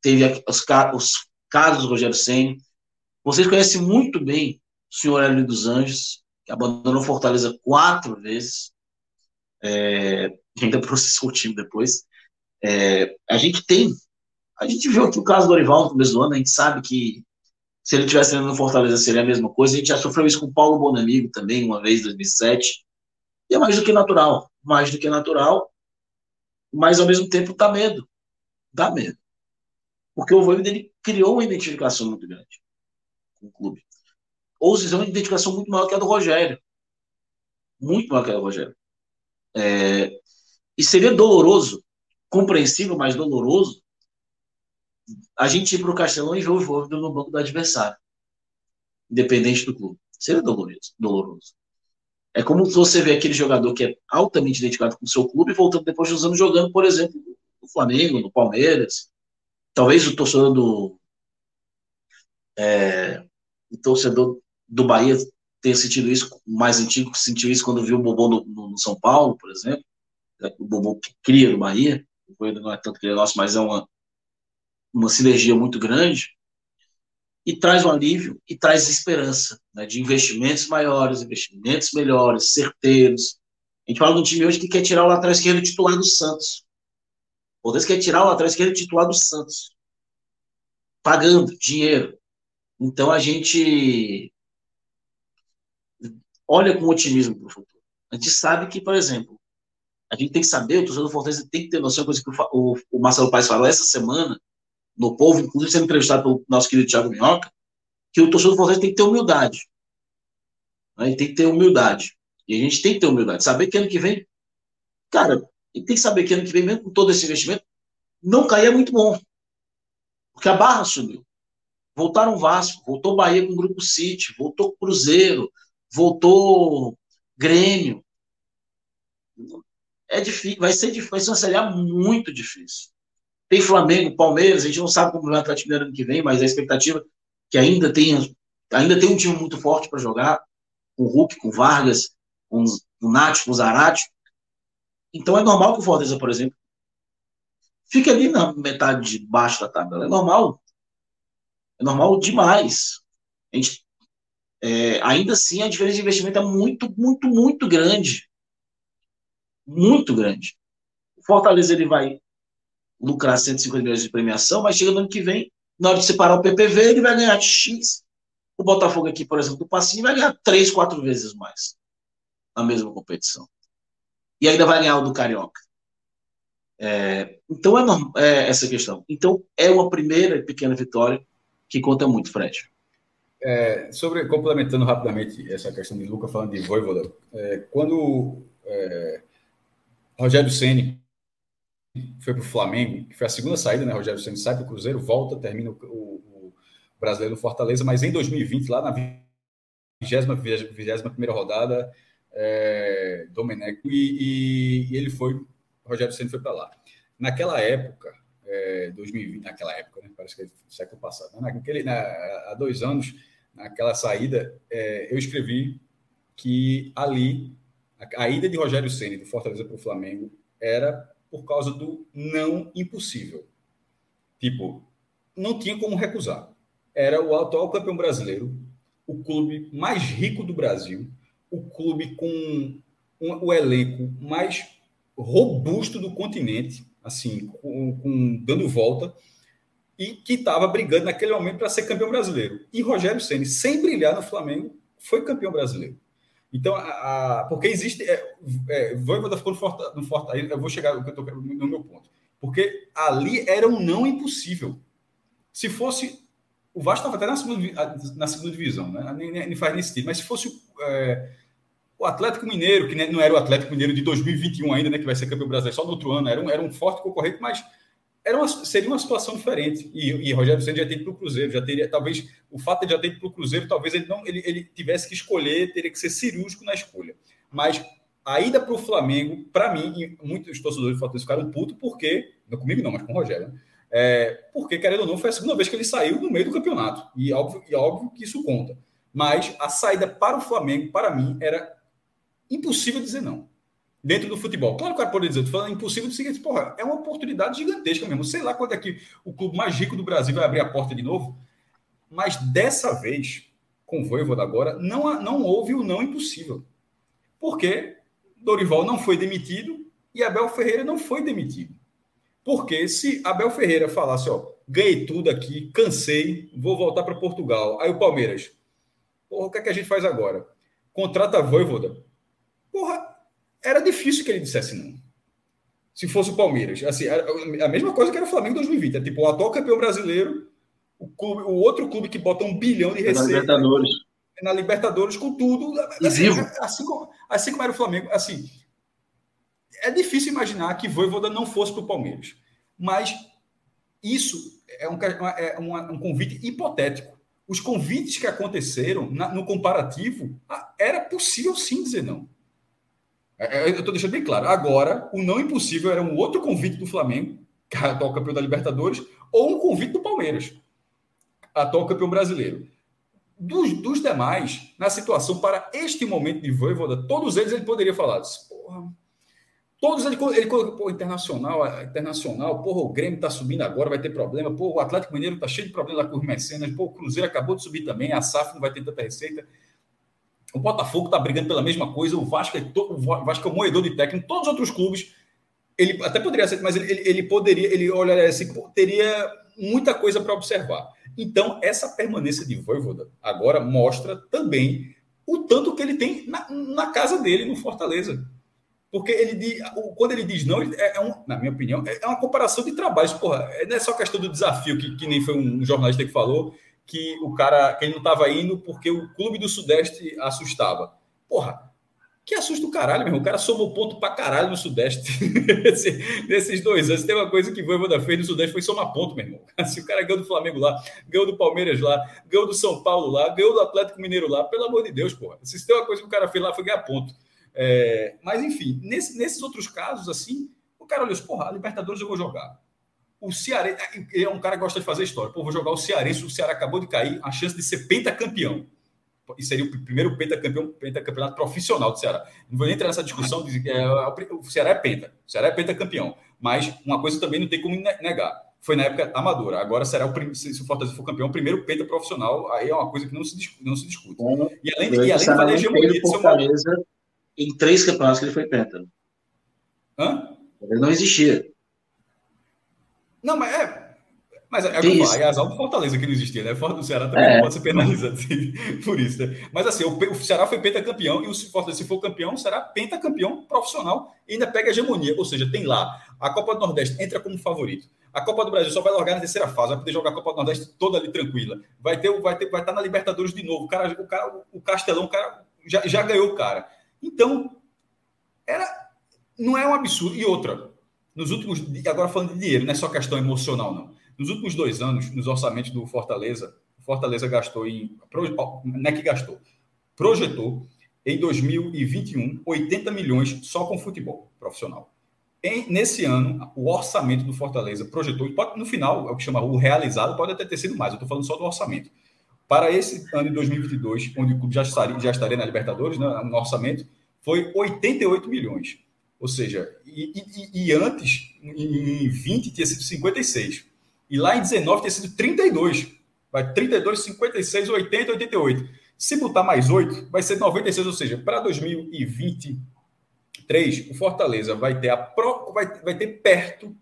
teve os, os casos do Rogério Senna. Vocês conhecem muito bem o senhor Hélio dos Anjos, abandonou Fortaleza quatro vezes, é, ainda processou o time depois. É, a gente tem, a gente viu aqui o caso do Orival no começo do ano, a gente sabe que se ele tivesse no Fortaleza seria a mesma coisa, a gente já sofreu isso com o Paulo Bonamigo também, uma vez em 2007, e é mais do que natural, mais do que natural, mas ao mesmo tempo dá medo, dá medo. Porque o Voivoda, ele criou uma identificação muito grande com o clube ou se uma identificação muito maior que a do Rogério. Muito maior que a do Rogério. É, e seria doloroso, compreensível, mas doloroso, a gente ir para o Castelão e ver o Voivoda no banco do adversário, independente do clube. Seria doloroso. doloroso. É como você vê aquele jogador que é altamente identificado com o seu clube, voltando depois dos anos jogando, por exemplo, no Flamengo, no Palmeiras. Talvez o torcedor do. É, o torcedor do Bahia ter sentido isso, o mais antigo sentiu isso quando viu o Bobô no, no, no São Paulo, por exemplo, né, o Bobô que cria no Bahia, não é tanto que é nosso, mas é uma, uma sinergia muito grande, e traz um alívio e traz esperança né, de investimentos maiores, investimentos melhores, certeiros. A gente fala de um time hoje que quer tirar o lateral esquerdo titular do Santos. O Deus quer tirar o lateral esquerdo titular do Santos. Pagando dinheiro. Então a gente olha com otimismo para o futuro. A gente sabe que, por exemplo, a gente tem que saber, o torcedor do Fortaleza tem que ter noção, coisa que o, o Marcelo Paes falou essa semana, no Povo, inclusive sendo entrevistado pelo nosso querido Thiago Minhoca, que o torcedor do Fortaleza tem que ter humildade. Né? Tem que ter humildade. E a gente tem que ter humildade. Saber que ano que vem, cara, ele tem que saber que ano que vem, mesmo com todo esse investimento, não cair é muito bom. Porque a barra subiu. Voltaram Vasco, voltou Bahia com o Grupo City, voltou Cruzeiro, voltou Grêmio. É difícil, vai ser difícil, vai ser uma muito difícil. Tem Flamengo, Palmeiras, a gente não sabe como vai o Atlético ano que vem, mas a expectativa é que ainda tem, ainda tem um time muito forte para jogar, com o Hulk, com o Vargas, com o Nath, com o Zarate. Então é normal que o Fortaleza, por exemplo, fique ali na metade de baixo da tabela. É normal. É normal demais. A gente é, ainda assim, a diferença de investimento é muito, muito, muito grande. Muito grande. O Fortaleza ele vai lucrar 150 milhões de premiação, mas chega no ano que vem, na hora de separar o PPV, ele vai ganhar X. O Botafogo aqui, por exemplo, do Passinho, vai ganhar três, quatro vezes mais na mesma competição. E ainda vai ganhar o do Carioca. É, então é, é, essa questão. Então é uma primeira pequena vitória que conta muito, Fred. É, sobre complementando rapidamente essa questão de Luca falando de Voivoda, é, quando é, Rogério Ceni foi para o Flamengo, que foi a segunda saída, né? Rogério Ceni sai para o Cruzeiro, volta, termina o, o, brasileiro no Fortaleza, mas em 2020, lá na 21 primeira rodada, é, Domenech, e, e, e, ele foi, Rogério Ceni foi para lá. Naquela época, é, 2020, naquela época, né? Parece que é século passado, né? Naquele, na, há dois anos, naquela saída, é, eu escrevi que ali a, a ida de Rogério Ceni do Fortaleza para o Flamengo era por causa do não impossível. Tipo, não tinha como recusar. Era o atual campeão brasileiro, o clube mais rico do Brasil, o clube com um, o elenco mais robusto do continente, assim, com, com dando volta e que estava brigando naquele momento para ser campeão brasileiro. E Rogério Ceni, sem brilhar no Flamengo, foi campeão brasileiro. Então, a, a, porque existe. É, é, Voivoda ficou no Fortaleza. Eu vou chegar no, no meu ponto. Porque ali era um não impossível. Se fosse. O Vasco estava até na segunda, na segunda divisão, né? Nem, faz nem sentido. Mas se fosse é, o Atlético Mineiro, que não era o Atlético Mineiro de 2021 ainda, né, que vai ser campeão brasileiro só no outro ano, era um, era um forte concorrente, mas era uma, seria uma situação diferente. E, e Rogério Senna já tem para o Cruzeiro, já teria, talvez, o fato de já ter para o Cruzeiro, talvez ele não ele, ele tivesse que escolher, teria que ser cirúrgico na escolha. Mas a ida para o Flamengo, para mim, muitos torcedores do Fortaleza ficaram putos, porque, não comigo não, mas com o Rogério, né? É, porque, querendo ou não, foi a segunda vez que ele saiu no meio do campeonato. E óbvio, e óbvio que isso conta. Mas a saída para o Flamengo, para mim, era impossível dizer não. Dentro do futebol. Claro que o cara pode dizer, falando impossível do seguinte, porra, é uma oportunidade gigantesca mesmo. Sei lá quando é que o clube mais rico do Brasil vai abrir a porta de novo. Mas dessa vez, com o Voivoda agora, não, não houve o não impossível. Porque Dorival não foi demitido e Abel Ferreira não foi demitido. Porque se Abel Ferreira falasse, ó, ganhei tudo aqui, cansei, vou voltar para Portugal. Aí o Palmeiras, porra, o que é que a gente faz agora? Contrata Voivoda Porra, era difícil que ele dissesse não. Se fosse o Palmeiras. Assim, a, mesma coisa que era o Flamengo em 2020. É tipo o atual campeão brasileiro, o, clube, o outro clube que bota um bilhão de receita. Na Libertadores. Na Libertadores, com tudo. Assim, assim, como, assim como era o Flamengo. Assim, é difícil imaginar que Voivoda não fosse para o Palmeiras. Mas isso é um, é um convite hipotético. Os convites que aconteceram na, no comparativo, era possível sim dizer não. É, é, eu estou deixando bem claro. Agora, o não impossível era um outro convite do Flamengo, é atual campeão da Libertadores, ou um convite do Palmeiras, atual campeão brasileiro. Dos, dos demais, na situação para este momento de Voivoda, todos eles ele poderia falar, porra, todos ele, ele colocou, pô, internacional, internacional, porra, o Grêmio está subindo agora, vai ter problema, pô, o Atlético Mineiro está cheio de problema lá com os pô, o Cruzeiro acabou de subir também, a SAF não vai ter tanta receita. O Botafogo está brigando pela mesma coisa, o Vasco, é to, o Vasco é o moedor de técnico, todos os outros clubes, ele até poderia ser, mas ele, ele, poderia, ele olharia assim, teria muita coisa para observar. Então, essa permanência de Voivoda agora mostra também o tanto que ele tem na, na casa dele, no Fortaleza. Porque ele quando ele diz não, é, é um, na minha opinião, é uma comparação de trabalhos. Porra, não é só questão do desafio, que, que nem foi um jornalista que falou, que o cara que ele não estava indo porque o clube do Sudeste assustava. Porra, que assusta o caralho, meu irmão. O cara somou ponto pra caralho no Sudeste. Nesses dois anos. Tem uma coisa que o Voivoda fez no Sudeste foi somar ponto, meu irmão. Se o cara ganhou do Flamengo lá, ganhou do Palmeiras lá, ganhou do São Paulo lá, ganhou do Atlético Mineiro lá, pelo amor de Deus, porra. Se tem uma coisa que o cara fez lá foi ganhar ponto. É, mas, enfim, nesse, nesses outros casos, assim, o cara olhou assim, porra, a Libertadores eu vou jogar. O Ceará é um cara que gosta de fazer história. Pô, vou jogar o Cearense, o Ceará acabou de cair, a chance de ser pentacampeão. E seria o primeiro pentacampeão, pentacampeonato profissional do Ceará. Não vou nem entrar nessa discussão de é, o Ceará é penta, o Ceará é pentacampeão. Mas uma coisa também não tem como negar. Foi na época amadora. Agora será o se o Fortaleza for campeão, o primeiro penta profissional. Aí é uma coisa que não se, não se discute. e além, de, e além da hegemonia de Fortaleza, em três campeonatos que ele foi penta. Hã? Ele não existia. Não, mas é. Mas é, é, é azar do Fortaleza que não existia, né? Fora do Ceará também é. pode ser penalizado assim, por isso, né? Mas assim, o, o Ceará foi pentacampeão e o Fortaleza, se for campeão, será pentacampeão profissional e ainda pega a hegemonia. Ou seja, tem lá a Copa do Nordeste entra como favorito. A Copa do Brasil só vai largar na terceira fase, vai poder jogar a Copa do Nordeste toda ali tranquila. Vai ter, vai ter, vai estar na Libertadores de novo. O cara, o cara, o Castelão, o cara já, já ganhou o cara. Então, era não é um absurdo. E outra, nos últimos. Agora falando de dinheiro, não é só questão emocional, não. Nos últimos dois anos, nos orçamentos do Fortaleza, Fortaleza gastou em. Não é que gastou, projetou em 2021 80 milhões só com futebol profissional. Em, nesse ano, o orçamento do Fortaleza projetou, pode, no final, é o que chama o realizado, pode até ter sido mais, eu estou falando só do orçamento. Para esse ano de 2022, onde o clube já estaria, já estaria na Libertadores, né, no orçamento, foi 88 milhões. Ou seja, e, e, e, antes, em 20, tinha sido 56. E lá em 19 tinha sido 32. Vai 32, 56, 80, 88. Se botar mais 8, vai ser 96. Ou seja, para 2023, o Fortaleza vai ter, a pro, vai, vai ter perto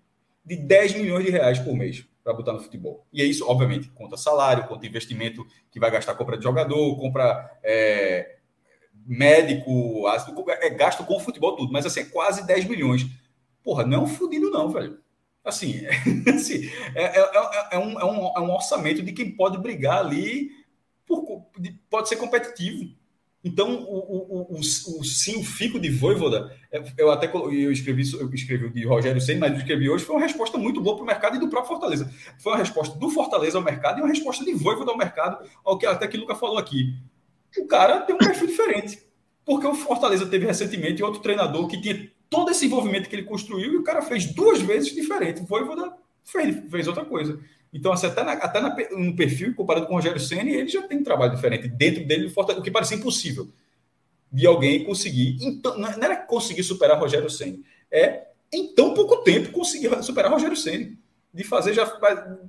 de 10 milhões de reais por mês para botar no futebol. E é isso, obviamente, conta salário, conta investimento que vai gastar compra de jogador, compra. É, médico, é gasto com futebol tudo, mas assim, é quase 10 milhões. Porra, não é um fudido não, velho. Assim, é, assim é, é, é, um, é, um, é um orçamento de quem pode brigar ali, por, de, pode ser competitivo. Então, o, o, o, o, sim, o fico de Voivoda, é, eu até eu escrevi, eu escrevi de Rogério Senna, mas eu escrevi hoje, foi uma resposta muito boa para o mercado e do próprio Fortaleza. Foi uma resposta do Fortaleza ao mercado e uma resposta de Voivoda ao mercado, ao que até que o Luca falou aqui. O cara tem um perfil diferente. Porque o Fortaleza teve recentemente outro treinador que tinha todo esse envolvimento que ele construiu e o cara fez duas vezes diferente. O Voivoda fez, fez outra coisa. Então, assim, até, na, até na, no perfil, comparado com o Rogério Senna, ele já tem um trabalho diferente. Dentro dele, o que parecia impossível de alguém conseguir. Então, não era conseguir superar Rogério Senna, é em tão pouco tempo conseguir superar Rogério Senna. De fazer já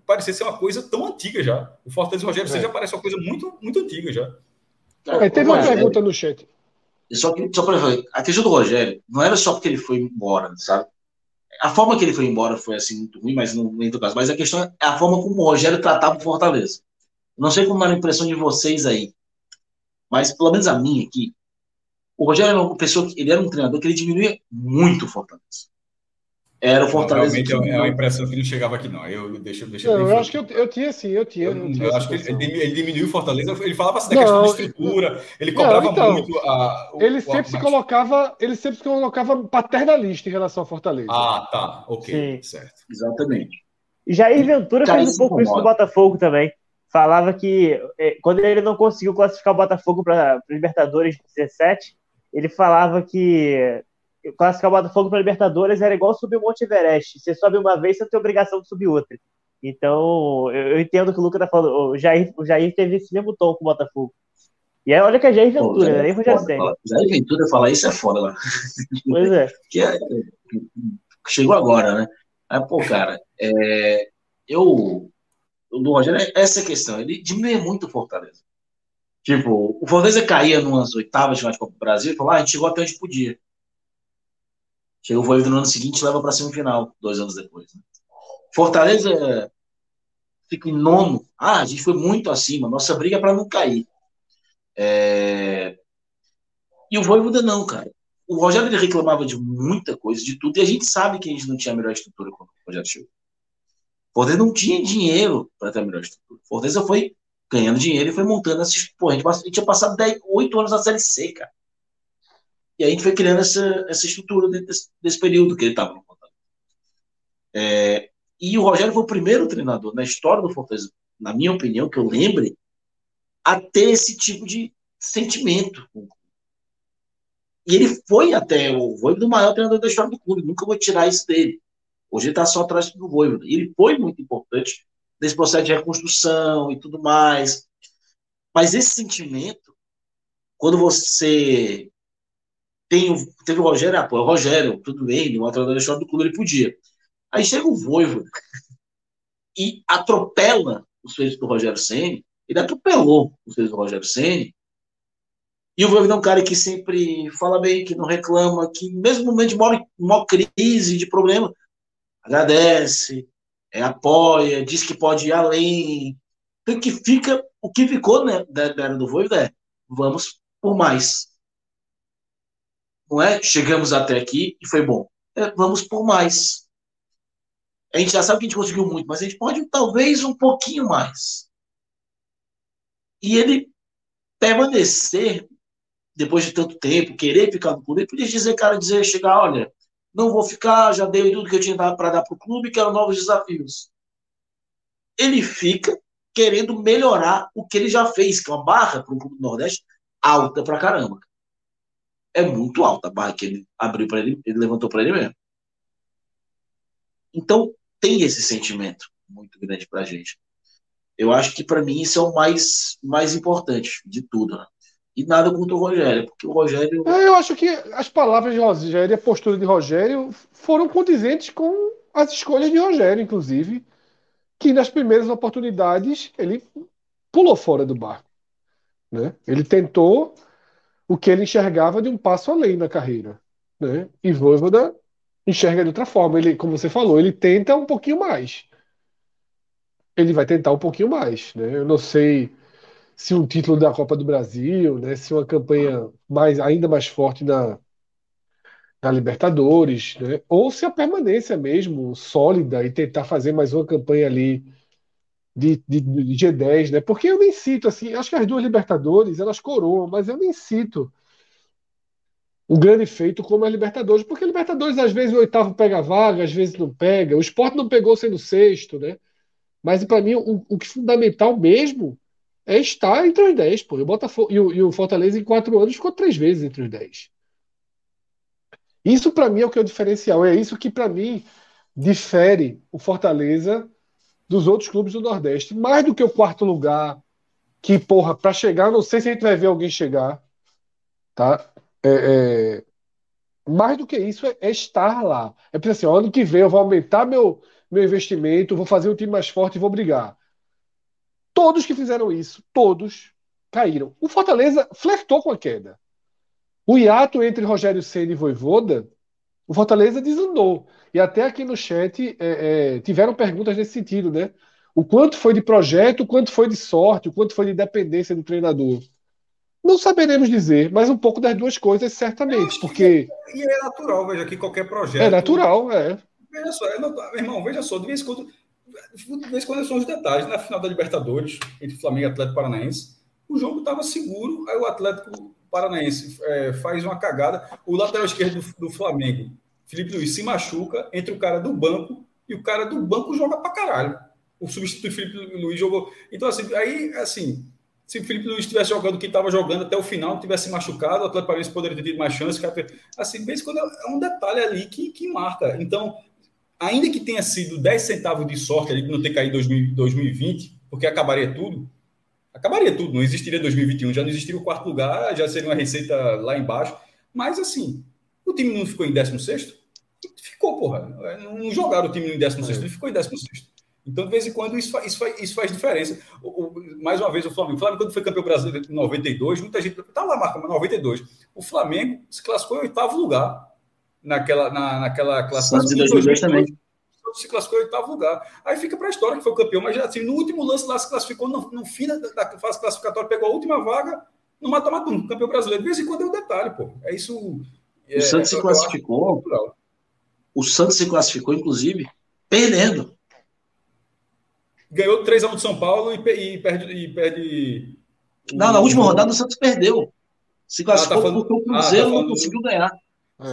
parecer ser uma coisa tão antiga já. O Fortaleza e Rogério é. Senna já parece uma coisa muito, muito antiga já. É, teve uma pergunta no chat. Só, que, só para a questão do Rogério não era só porque ele foi embora, sabe? A forma que ele foi embora foi assim muito ruim, mas não nem caso. Mas a questão é a forma como o Rogério tratava o Fortaleza. Não sei como era a impressão de vocês aí, mas pelo menos a minha aqui, o Rogério era uma pessoa que ele era um treinador que ele diminuía muito o Fortaleza. Era o Fortaleza. Realmente que, é uma impressão que não chegava aqui, não. Eu, deixa, deixa não, eu acho que eu, eu tinha sim, eu tinha. Eu, eu, eu acho que ele, ele, diminuiu o Fortaleza, ele falava assim da questão de estrutura, ele cobrava não, então, muito a. O, ele sempre o, se colocava, ele sempre se colocava paternalista em relação ao Fortaleza. Ah, tá, ok, sim. certo. Exatamente. Jair Ventura Cara, fez um pouco isso no Botafogo também. Falava que é, quando ele não conseguiu classificar o Botafogo para Libertadores 17, ele falava que classificar o Botafogo para Libertadores era igual subir o Monte Everest. Você sobe uma vez, você tem obrigação de subir outra. Então, eu, entendo que o Lucas tá falando. O Jair, o Jair teve esse mesmo tom com o Botafogo. E aí, olha que é Jair Ventura, Pô, nem Rogério Senna. Jair Ventura falar isso é foda lá. Pois é. que é. Chegou agora, né? Mas, pô, cara, é, eu. Do Rogério, é essa questão. Ele diminui muito o Fortaleza. Tipo, o Fortaleza caía numas oitavas de Copa do Brasil e falou: ah, a gente chegou até onde podia. Chegou o Voivoda no ano seguinte e leva para semifinal, dois anos depois. Né? Fortaleza fica em nono. Ah, a gente foi muito acima. Nossa briga é para não cair. É... E o Voivoda não, cara. O Rogério reclamava de muita coisa, de tudo, e a gente sabe que a gente não tinha a melhor estrutura quando o Rogério chegou. Fortaleza não tinha dinheiro para ter a melhor estrutura. Fortaleza foi ganhando dinheiro e foi montando essas. Pô, a gente, a gente tinha passado 10, 8 anos na Série C, cara. E a gente foi criando essa, essa estrutura desse, desse período que ele estava no Fortaleza. É, e o Rogério foi o primeiro treinador na história do Fortaleza, na minha opinião, que eu lembre, a ter esse tipo de sentimento. E ele foi até o Voivoda do maior treinador da história do clube. Nunca vou tirar isso dele. Hoje ele está só atrás do Voivoda. E ele foi muito importante nesse processo de reconstrução e tudo mais. Mas esse sentimento, quando você tem, teve o Rogério, ah, pô, é o Rogério, tudo bem, um treinador da história do clube, ele podia. Aí chega o Voivo e atropela os feitos do Rogério Senni, ele atropelou os feitos do Rogério Senni, e o Voivo é um cara que sempre fala bem, que não reclama, que mesmo no momento de maior, maior crise, de problema, agradece, é, apoia, diz que pode ir além. Então, que fica, o que ficou né, da era do Voivo é vamos por mais não é? Chegamos até aqui e foi bom. É, vamos por mais. A gente já sabe que a gente conseguiu muito, mas a gente pode talvez um pouquinho mais. E ele permanecer depois de tanto tempo, querer ficar no clube, ele podia dizer, cara, dizer, chegar, olha, não vou ficar, já dei tudo que eu tinha para dar para o clube, quero novos desafios. Ele fica querendo melhorar o que ele já fez, que é uma barra para o clube do Nordeste alta para caramba é muito alta a barra que ele abriu para ele, ele levantou para ele mesmo. Então, tem esse sentimento muito grande para a gente. Eu acho que para mim isso é o mais, mais importante de tudo. Né? E nada contra o Rogério, porque o Rogério. É, eu acho que as palavras de Rogério e a postura de Rogério foram condizentes com as escolhas de Rogério, inclusive, que nas primeiras oportunidades ele pulou fora do barco. Né? Ele tentou o que ele enxergava de um passo além na carreira. Né? E Voivoda enxerga de outra forma. Ele, como você falou, ele tenta um pouquinho mais. Ele vai tentar um pouquinho mais. Né? Eu não sei se um título da Copa do Brasil, né? se uma campanha mais, ainda mais forte na, na Libertadores, né? ou se a permanência mesmo sólida e tentar fazer mais uma campanha ali de, de, de, G10, né? Porque eu nem cito assim, acho que as duas Libertadores elas coroam, mas eu nem cito um grande feito como a Libertadores, porque a Libertadores às vezes o oitavo pega vaga, às vezes não pega. O esporte não pegou sendo sexto, né? Mas para mim o, o que é fundamental mesmo é estar entre os 10, pô. E o, Botafogo, e o, e o Fortaleza em quatro anos ficou três vezes entre os 10. Isso para mim é o que é o diferencial. É isso que para mim difere o Fortaleza dos outros clubes do Nordeste. Mais do que o quarto lugar, que, porra, para chegar, não sei se a gente vai ver alguém chegar. Tá? É, é... Mais do que isso é, é estar lá. É porque assim, ano que vem eu vou aumentar meu, meu investimento, vou fazer um time mais forte e vou brigar. Todos que fizeram isso, todos caíram. O Fortaleza flertou com a queda. O hiato entre Rogério Ceni e Voivoda, o Fortaleza desandou. E até aqui no chat é, é, tiveram perguntas nesse sentido, né? O quanto foi de projeto, o quanto foi de sorte, o quanto foi de dependência do treinador. Não saberemos dizer, mas um pouco das duas coisas, certamente, porque. É, e é natural, veja, que qualquer projeto. É natural, é. Veja só, é, meu irmão, veja só, de vez em quando. De vez em quando são os detalhes. Na final da Libertadores, entre Flamengo e Atlético Paranaense, o jogo estava seguro, aí o Atlético Paranaense é, faz uma cagada. O lateral esquerdo do, do, Flamengo, Felipe Luiz, se machuca entre o cara do banco e o cara do banco joga pra caralho. O substituto Felipe Luiz jogou. Então, assim, aí, assim, se o Felipe Luiz estivesse jogando o que estava jogando até o final, não tivesse machucado, o Atlético Paranaense poderia ter tido mais chance. Assim, vez quando é um detalhe ali que, que marca. Então, ainda que tenha sido 10 centavos de sorte ali de não ter caído em 2020, porque acabaria tudo, acabaria tudo, não existiria 2021, já não existiria o quarto lugar, já seria uma receita lá embaixo. Mas assim, o time não ficou em 16? Ficou, porra. Não jogaram o time em 16, é. ele ficou em 16. Então, de vez em quando, isso faz, isso faz, isso faz diferença. O, o, mais uma vez, o Flamengo. O Flamengo, quando foi campeão brasileiro em 92, muita gente. Tá lá marca, 92. O Flamengo se classificou em oitavo lugar naquela, na, naquela classificação. Santos 2002 também se classificou em oitavo lugar. Aí fica para a história que foi o campeão, mas assim, no último lance lá se classificou, no, no fim da, da, fase classificatória, pegou a última vaga no mata-mata campeão brasileiro. De vez em quando é um detalhe, pô. É isso. É, o Santos se classificou. O Santos se classificou, inclusive, perdendo. Ganhou 3x1 de São Paulo e, e perde. E perde não, na última rodada o Santos perdeu. Se classificou ah, tá falando... porque o Cruzeiro ah, tá não conseguiu ganhar.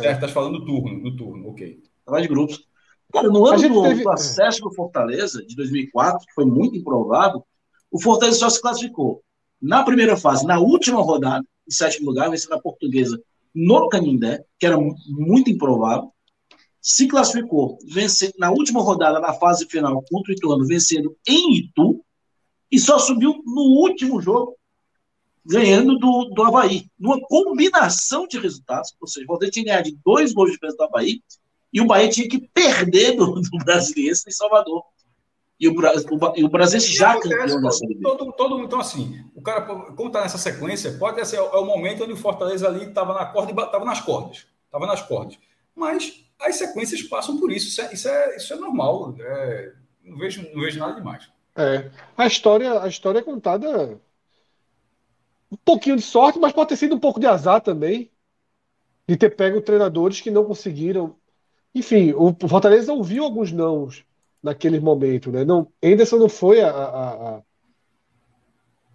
Certo, tá falando do turno, no turno, ok. Tava de grupos. Cara, no ano do, teve... do, acesso do Fortaleza, de 2004, que foi muito improvável, o Fortaleza só se classificou na primeira fase, na última rodada, em sétimo lugar, vencendo a Portuguesa no Canindé, que era muito improvável. Se classificou vencendo, na última rodada, na fase final, contra o Ituano, vencendo em Itu, e só subiu no último jogo, ganhando do, do Havaí. Numa combinação de resultados, ou seja, o Fortaleza tinha ganhado de dois gols de peso do Havaí e o Bahia tinha que perder do, do Brasiliense em Salvador. E o, o, o Brasiliense já acontece, campeão Todo, todo, então, assim, o cara, como está nessa sequência, pode ser é o momento onde o Fortaleza ali estava na corda estava nas cordas. Estava nas cordas. Mas as sequências passam por isso. Isso é, isso é, isso é normal. É, não, vejo, não vejo nada demais. É. A história, a história é contada um pouquinho de sorte, mas pode ter sido um pouco de azar também. De ter pego treinadores que não conseguiram enfim, o Fortaleza ouviu alguns nãos naquele momento, né? Não, Anderson não foi a, a,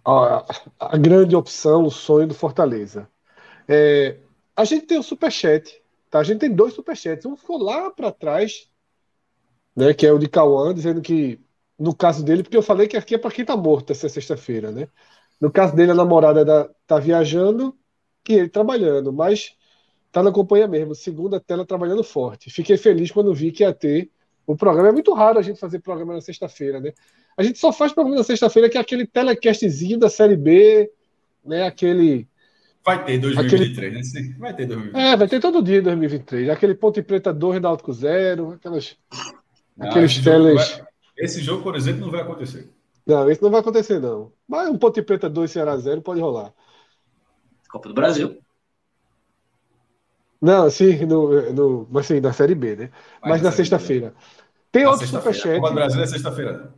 a, a, grande opção, o sonho do Fortaleza. É, a gente tem o superchat, tá? A gente tem dois superchats. Um ficou lá para trás, né? Que é o de Cauã, dizendo que no caso dele, porque eu falei que aqui é para quem tá morto essa sexta-feira, né? No caso dele, a namorada da, tá viajando e ele trabalhando, mas tá na companhia mesmo, segunda tela trabalhando forte. Fiquei feliz quando vi que ia ter o programa. É muito raro a gente fazer programa na sexta-feira, né? A gente só faz programa na sexta-feira que é aquele telecastzinho da Série B, né? Aquele. Vai ter 2023, aquele... né? Vai ter 2023. É, vai ter todo dia em 2023. Aquele Ponte Preta 2 da com zero, aquelas. Não, aqueles esse teles. Jogo vai... Esse jogo, por exemplo, não vai acontecer. Não, esse não vai acontecer, não. Mas um Ponte Preta 2 Ceará 0 pode rolar. Copa do Brasil. Não, sim, no, no, mas sim, na Série B, né? Mas, mas na sexta-feira. Tem outro sexta superchat. O Brasil é sexta-feira.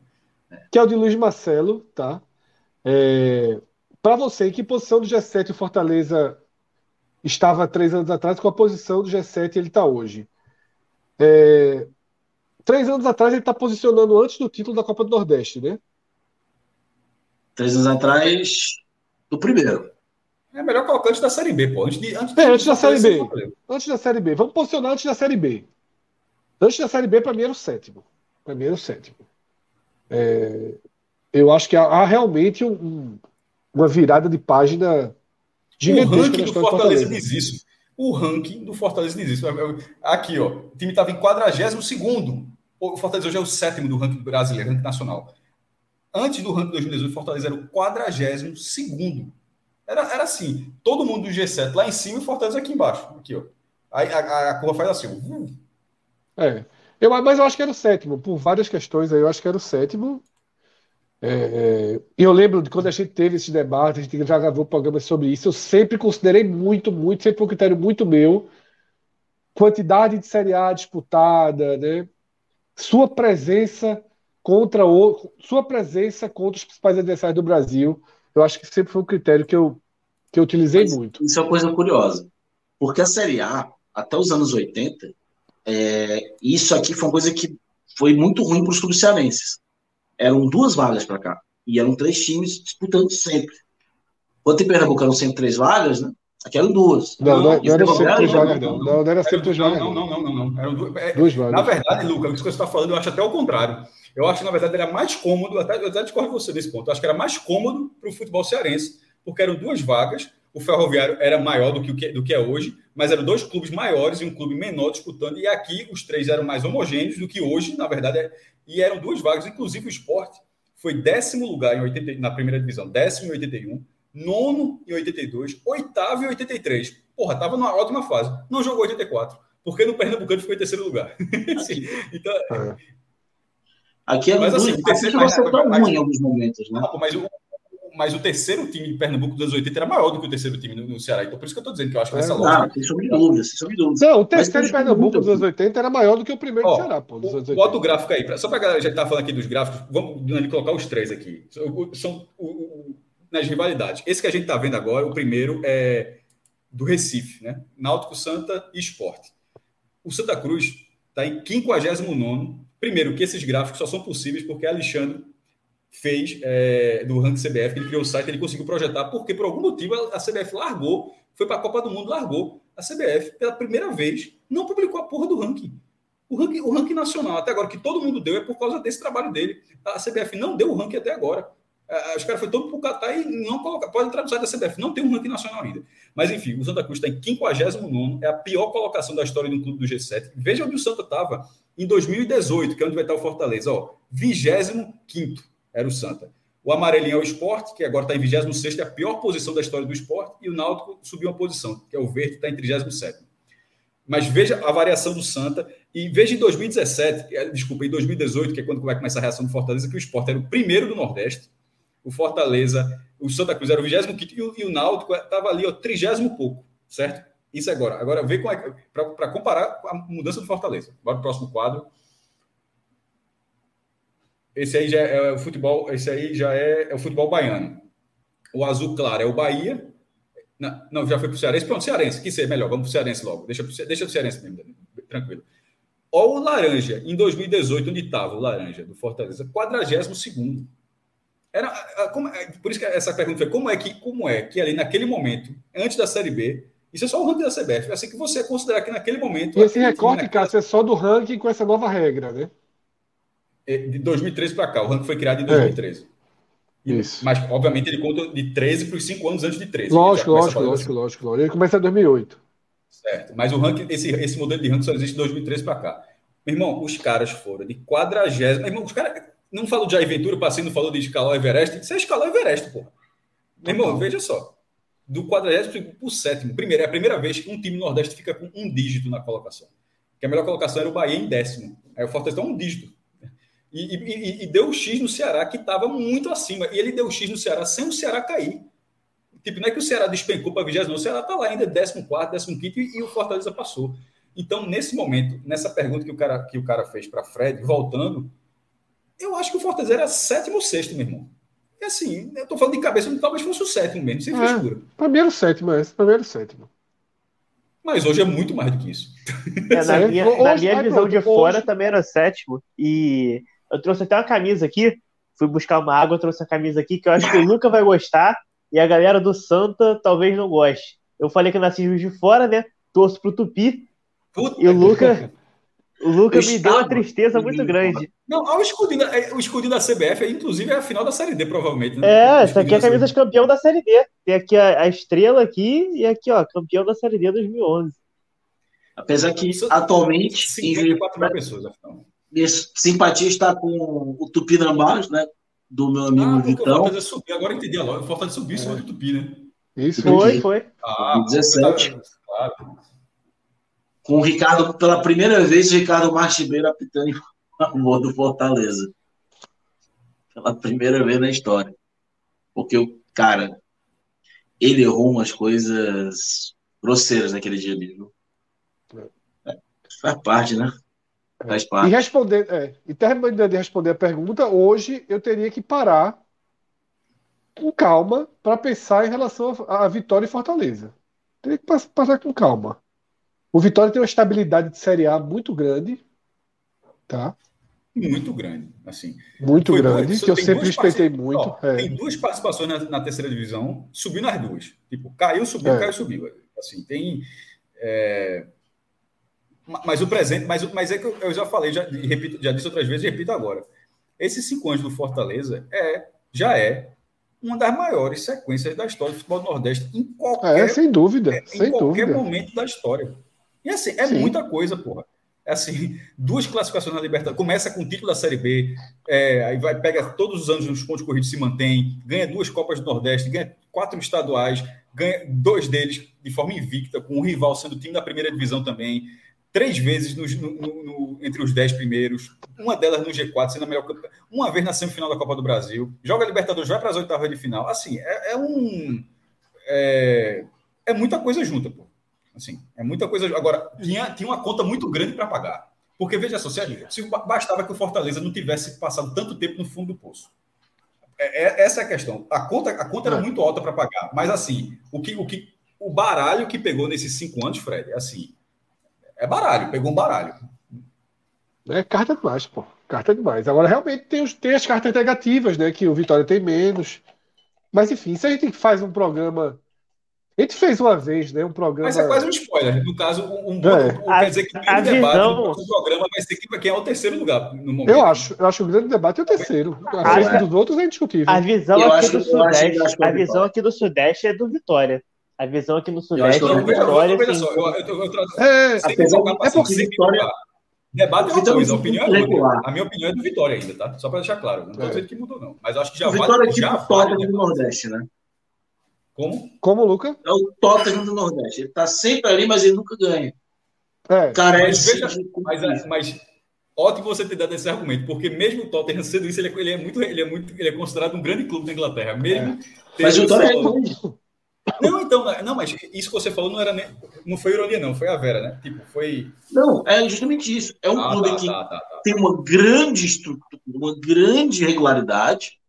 Que é o de Luiz Marcelo, tá? É, Para você, em que posição do G7 o Fortaleza estava três anos atrás? Com a posição do G7 ele está hoje? É, três anos atrás ele está posicionando antes do título da Copa do Nordeste, né? Três anos atrás, do primeiro. É melhor colocar antes da Série B, pô. Antes, de, antes, é, antes da Série B. Antes da Série B. Vamos posicionar antes da Série B. Antes da Série B, para mim era o sétimo. Para mim era o sétimo. É, eu acho que há, há realmente um, uma virada de página gigantesca. O ranking do Fortaleza diz isso. O ranking do Fortaleza diz isso. Aqui, ó. O time estava em 42 segundo. O Fortaleza hoje é o sétimo do ranking brasileiro, ranking nacional. Antes do ranking de 2018, o Fortaleza era o 42 segundo. Era, era assim, todo mundo do G7 lá em cima e o Fortaleza aqui embaixo. Aqui, ó. Aí a, a, curva faz assim. É. Eu, mas eu acho que era o sétimo, por várias questões aí, eu acho que era o sétimo. É, é, eu lembro de quando a gente teve esse debate, a gente já gravou programas sobre isso, eu sempre considerei muito, muito, sempre foi um critério muito meu, quantidade de Série A disputada, né? Sua presença contra o, sua presença contra os principais adversários do Brasil. Eu acho que sempre foi um critério que eu, que eu utilizei Mas muito. Isso é uma coisa curiosa. Porque a Série A, até os anos 80, é, isso aqui foi uma coisa que foi muito ruim para os clubes cearenses. Eram duas vagas para cá. E eram três times disputando sempre. Quando em Pernambuco eram sempre três vagas, né? Aqui eram duas. Não, não, não era sempre três vagas, não. Não, não era sempre três vagas. Não, não, não, não. não. Eram duas, é, duas vagas. Na verdade, Lucas, o que você está falando, eu acho até o contrário. Eu acho que, na verdade, era mais cômodo, até, eu até discordo de você nesse ponto, eu acho que era mais cômodo para o futebol cearense, porque eram duas vagas, o Ferroviário era maior do que, o que, do que é hoje, mas eram dois clubes maiores e um clube menor disputando, e aqui os três eram mais homogêneos do que hoje, na verdade, é, e eram duas vagas, inclusive o esporte foi décimo lugar em 80, na primeira divisão, décimo em 81, nono em 82, oitavo em 83. Porra, tava numa ótima fase. Não jogou 84, porque no Pernambucano ficou em terceiro lugar. então, é. Aqui é mas, assim, o terceiro, mas, mas, tão ruim em alguns momentos, né? Mas o, mas o terceiro time de Pernambuco dos anos 80 era maior do que o terceiro time no, no Ceará. Então, por isso que eu estou dizendo que eu acho que é, essa lógica. Não, sem sombra de dúvida, sem sombra de dúvida. Não, o terceiro de Pernambuco dos anos 80 era maior do que o primeiro do Ceará, pô. Dos anos 80. Bota o gráfico aí, pra, só para a galera já está falando aqui dos gráficos, vamos colocar os três aqui. São o, o, nas rivalidades. Esse que a gente está vendo agora, o primeiro é do Recife, né? Náutico Santa e Esporte. O Santa Cruz está em 59 Primeiro, que esses gráficos só são possíveis porque Alexandre fez é, do ranking CBF, ele criou o site, ele conseguiu projetar, porque por algum motivo a, CBF largou, foi para a Copa do Mundo, largou. A CBF, pela primeira vez, não publicou a porra do ranking. O ranking, o ranking nacional, até agora, que todo mundo deu, é por causa desse trabalho dele. A CBF não deu o ranking até agora. É, os caras foram todo o Catar e não. Pode entrar no site da CBF, não tem um ranking nacional ainda. Mas enfim, o Santa Cruz está em 59, é a pior colocação da história do clube do G7. Veja onde o Santa estava em 2018, que é onde vai estar o Fortaleza. Ó, 25 era o Santa. O amarelinho é o esporte, que agora está em 26, é a pior posição da história do esporte, e o Náutico subiu uma posição, que é o verde, está em 37. Mas veja a variação do Santa, e veja em 2017, é, desculpa, em 2018, que é quando vai começar a reação do Fortaleza, que o esporte era o primeiro do Nordeste, o Fortaleza, o Santa Cruz era o 25 e o, e o Náutico estava ali, ó, 30 pouco, certo? Isso agora. Agora, vê como é para comparar a mudança do Fortaleza. Bora para o próximo quadro. Esse aí já é o futebol, esse aí já é, é o futebol baiano. O azul claro é o Bahia. Não, não já foi para o Cearense. Pronto, Cearense, que ser melhor. Vamos para o Cearense logo. Deixa, deixa o Cearense mesmo, tranquilo. Olha o Laranja, em 2018, onde estava o Laranja, do Fortaleza, 42 era como, é, por isso que essa pergunta foi como é que como é que ali naquele momento antes da série B isso é só o ranking da CBF assim que você considerar que naquele momento e esse recorte naquela... Cássio, é só do ranking com essa nova regra né é, de 2013 para cá. O ranking foi criado em 2013. É. Isso. Mas, obviamente, ele conta de 13 para os 5 anos antes de 13. Lógico, lógico, lógico, assim. lógico, lógico. Ele começa em 2008. Certo. Mas o ranking, esse, esse modelo de ranking só existe de 2013 para cá. Meu irmão, os caras foram de quadragésimo. Meu irmão, os caras. Não falou de Aventura, o Passinho não falou de escalar o Everest. Você escalou o Everest, pô. Meu irmão, veja só. Do quadragésimo para o sétimo. Primeiro, é a primeira vez que um time nordeste fica com um dígito na colocação. Que a melhor colocação era o Bahia em décimo. Aí o Fortaleza está um dígito. E, e, e deu o X no Ceará, que estava muito acima. E ele deu o X no Ceará sem o Ceará cair. Tipo, não é que o Ceará despencou para 20, não. O Ceará está lá ainda 14, 15 e, e o Fortaleza passou. Então, nesse momento, nessa pergunta que o cara, que o cara fez para Fred, voltando, eu acho que o Fortaleza era sétimo ou sexto, meu irmão. E assim, eu estou falando de cabeça, talvez fosse o sétimo mesmo, sem é, frescura. Primeiro sétimo, é esse, primeiro sétimo. Mas hoje é muito mais do que isso. É, na minha, na minha visão de fora também era sétimo. E eu trouxe até uma camisa aqui fui buscar uma água, trouxe a camisa aqui, que eu acho que o Luca vai gostar, e a galera do Santa talvez não goste. Eu falei que eu nasci de Fora, né? Torço pro Tupi. Puta e o Luca, o Luca me deu uma tristeza muito grande. Não, o escudinho, da, é, o escudinho da CBF, inclusive, é a final da Série D, provavelmente. Né? É, essa aqui é a camisa de campeão da Série D. Tem aqui a, a, estrela aqui e aqui, ó, campeão da Série D 2011. Apesar que, atualmente... 54 mil pessoas, afinal. Minha simpatia está com o Tupinambás, né? Do meu amigo ah, Vitão. Fortaleza subiu, agora entendi a lógica. Fortaleza subiu em cima do Tupi, né? Isso, foi, foi. Ah, 17. Claro. Com o Ricardo, pela primeira vez, o Ricardo Marchibeiro apitando em favor do Fortaleza. Pela primeira vez na história. Porque o cara, ele errou umas coisas grosseiras naquele dia ali, viu? É, faz parte, né? Faz parte. E responder, é, e terminando de responder a pergunta, hoje eu teria que parar com calma para pensar em relação à vitória e Fortaleza. Teria que passar com calma. O Vitória tem uma estabilidade de Série A muito grande, tá? Muito grande, assim. Muito Foi grande, que eu sempre respeitei muito. Ó, é. Tem duas participações na, na, terceira divisão, subindo as duas. Tipo, caiu, subiu, é. caiu, subiu. Assim, tem. É... Mas o presente, mas, mas é que eu, já falei, já, repito, já disse outras vezes e repito agora. Esses cinco anos do Fortaleza é, já é uma das maiores sequências da história do futebol do Nordeste em qualquer, é, sem dúvida, é, sem em qualquer dúvida. momento da história. E assim, é Sim. muita coisa, porra. É assim, duas classificações na Libertadores. Começa com o título da Série B, é, aí vai, pega todos os anos nos pontos corridos se mantém, ganha duas Copas do Nordeste, ganha quatro estaduais, ganha dois deles de forma invicta, com o rival sendo o time da primeira divisão também, três vezes no, no, no, entre os dez primeiros, uma delas no G4, sendo a melhor uma vez na semifinal da Copa do Brasil, joga Libertadores, vai para as oitavas de final. Assim, é, é um. É, é muita coisa junta, pô. Assim, é muita coisa. Agora, tinha, tinha uma conta muito grande para pagar. Porque, veja só, se, se bastava que o Fortaleza não tivesse passado tanto tempo no fundo do poço. É, é, essa é a questão. A conta, a conta era é. muito alta para pagar. Mas, assim, o que, o que o baralho que pegou nesses cinco anos, Fred, é assim, é baralho, pegou um baralho. É carta demais, pô. Carta demais. Agora, realmente, tem, os, tem as cartas negativas, né? Que o Vitória tem menos. Mas, enfim, se a gente faz um programa a gente fez uma vez, né? Um programa. Mas é quase um spoiler. No caso, um, um é. quer dizer que o grande debate visão... do programa vai ser quem é o terceiro lugar no momento. Eu acho, eu acho que o grande debate é o terceiro. A a... dos outros é indiscutível. A visão eu aqui acho, do Sudeste, a visão aqui do Sudeste é do Vitória. A visão aqui no Sudeste é Vitória. Veja só, eu, eu, eu, é, é porque Vitória. Debate é uma coisa, a opinião é outra. A minha opinião é do Vitória ainda, tá? Só para deixar claro. Não estou é. dizendo que mudou, não. Mas acho que já vale. Vitória é tipo vale, do Nordeste, né? Como? Como, Luca? É o Tottenham do Nordeste. Ele tá sempre ali, mas ele nunca ganha. É. Carece mas, veja, mas, é, mas ótimo você ter dado esse argumento, porque mesmo o Tottenham sendo isso, ele é, ele é, muito, ele é muito, ele é considerado um grande clube da Inglaterra. Mesmo é. Mas o Tottenham é não, então, não, mas isso que você falou não era nem, não foi ironia, não, foi a Vera, né? Tipo, foi. Não, é justamente isso. É um ah, clube tá, que tá, tá, tá, tem uma grande estrutura, uma grande regularidade,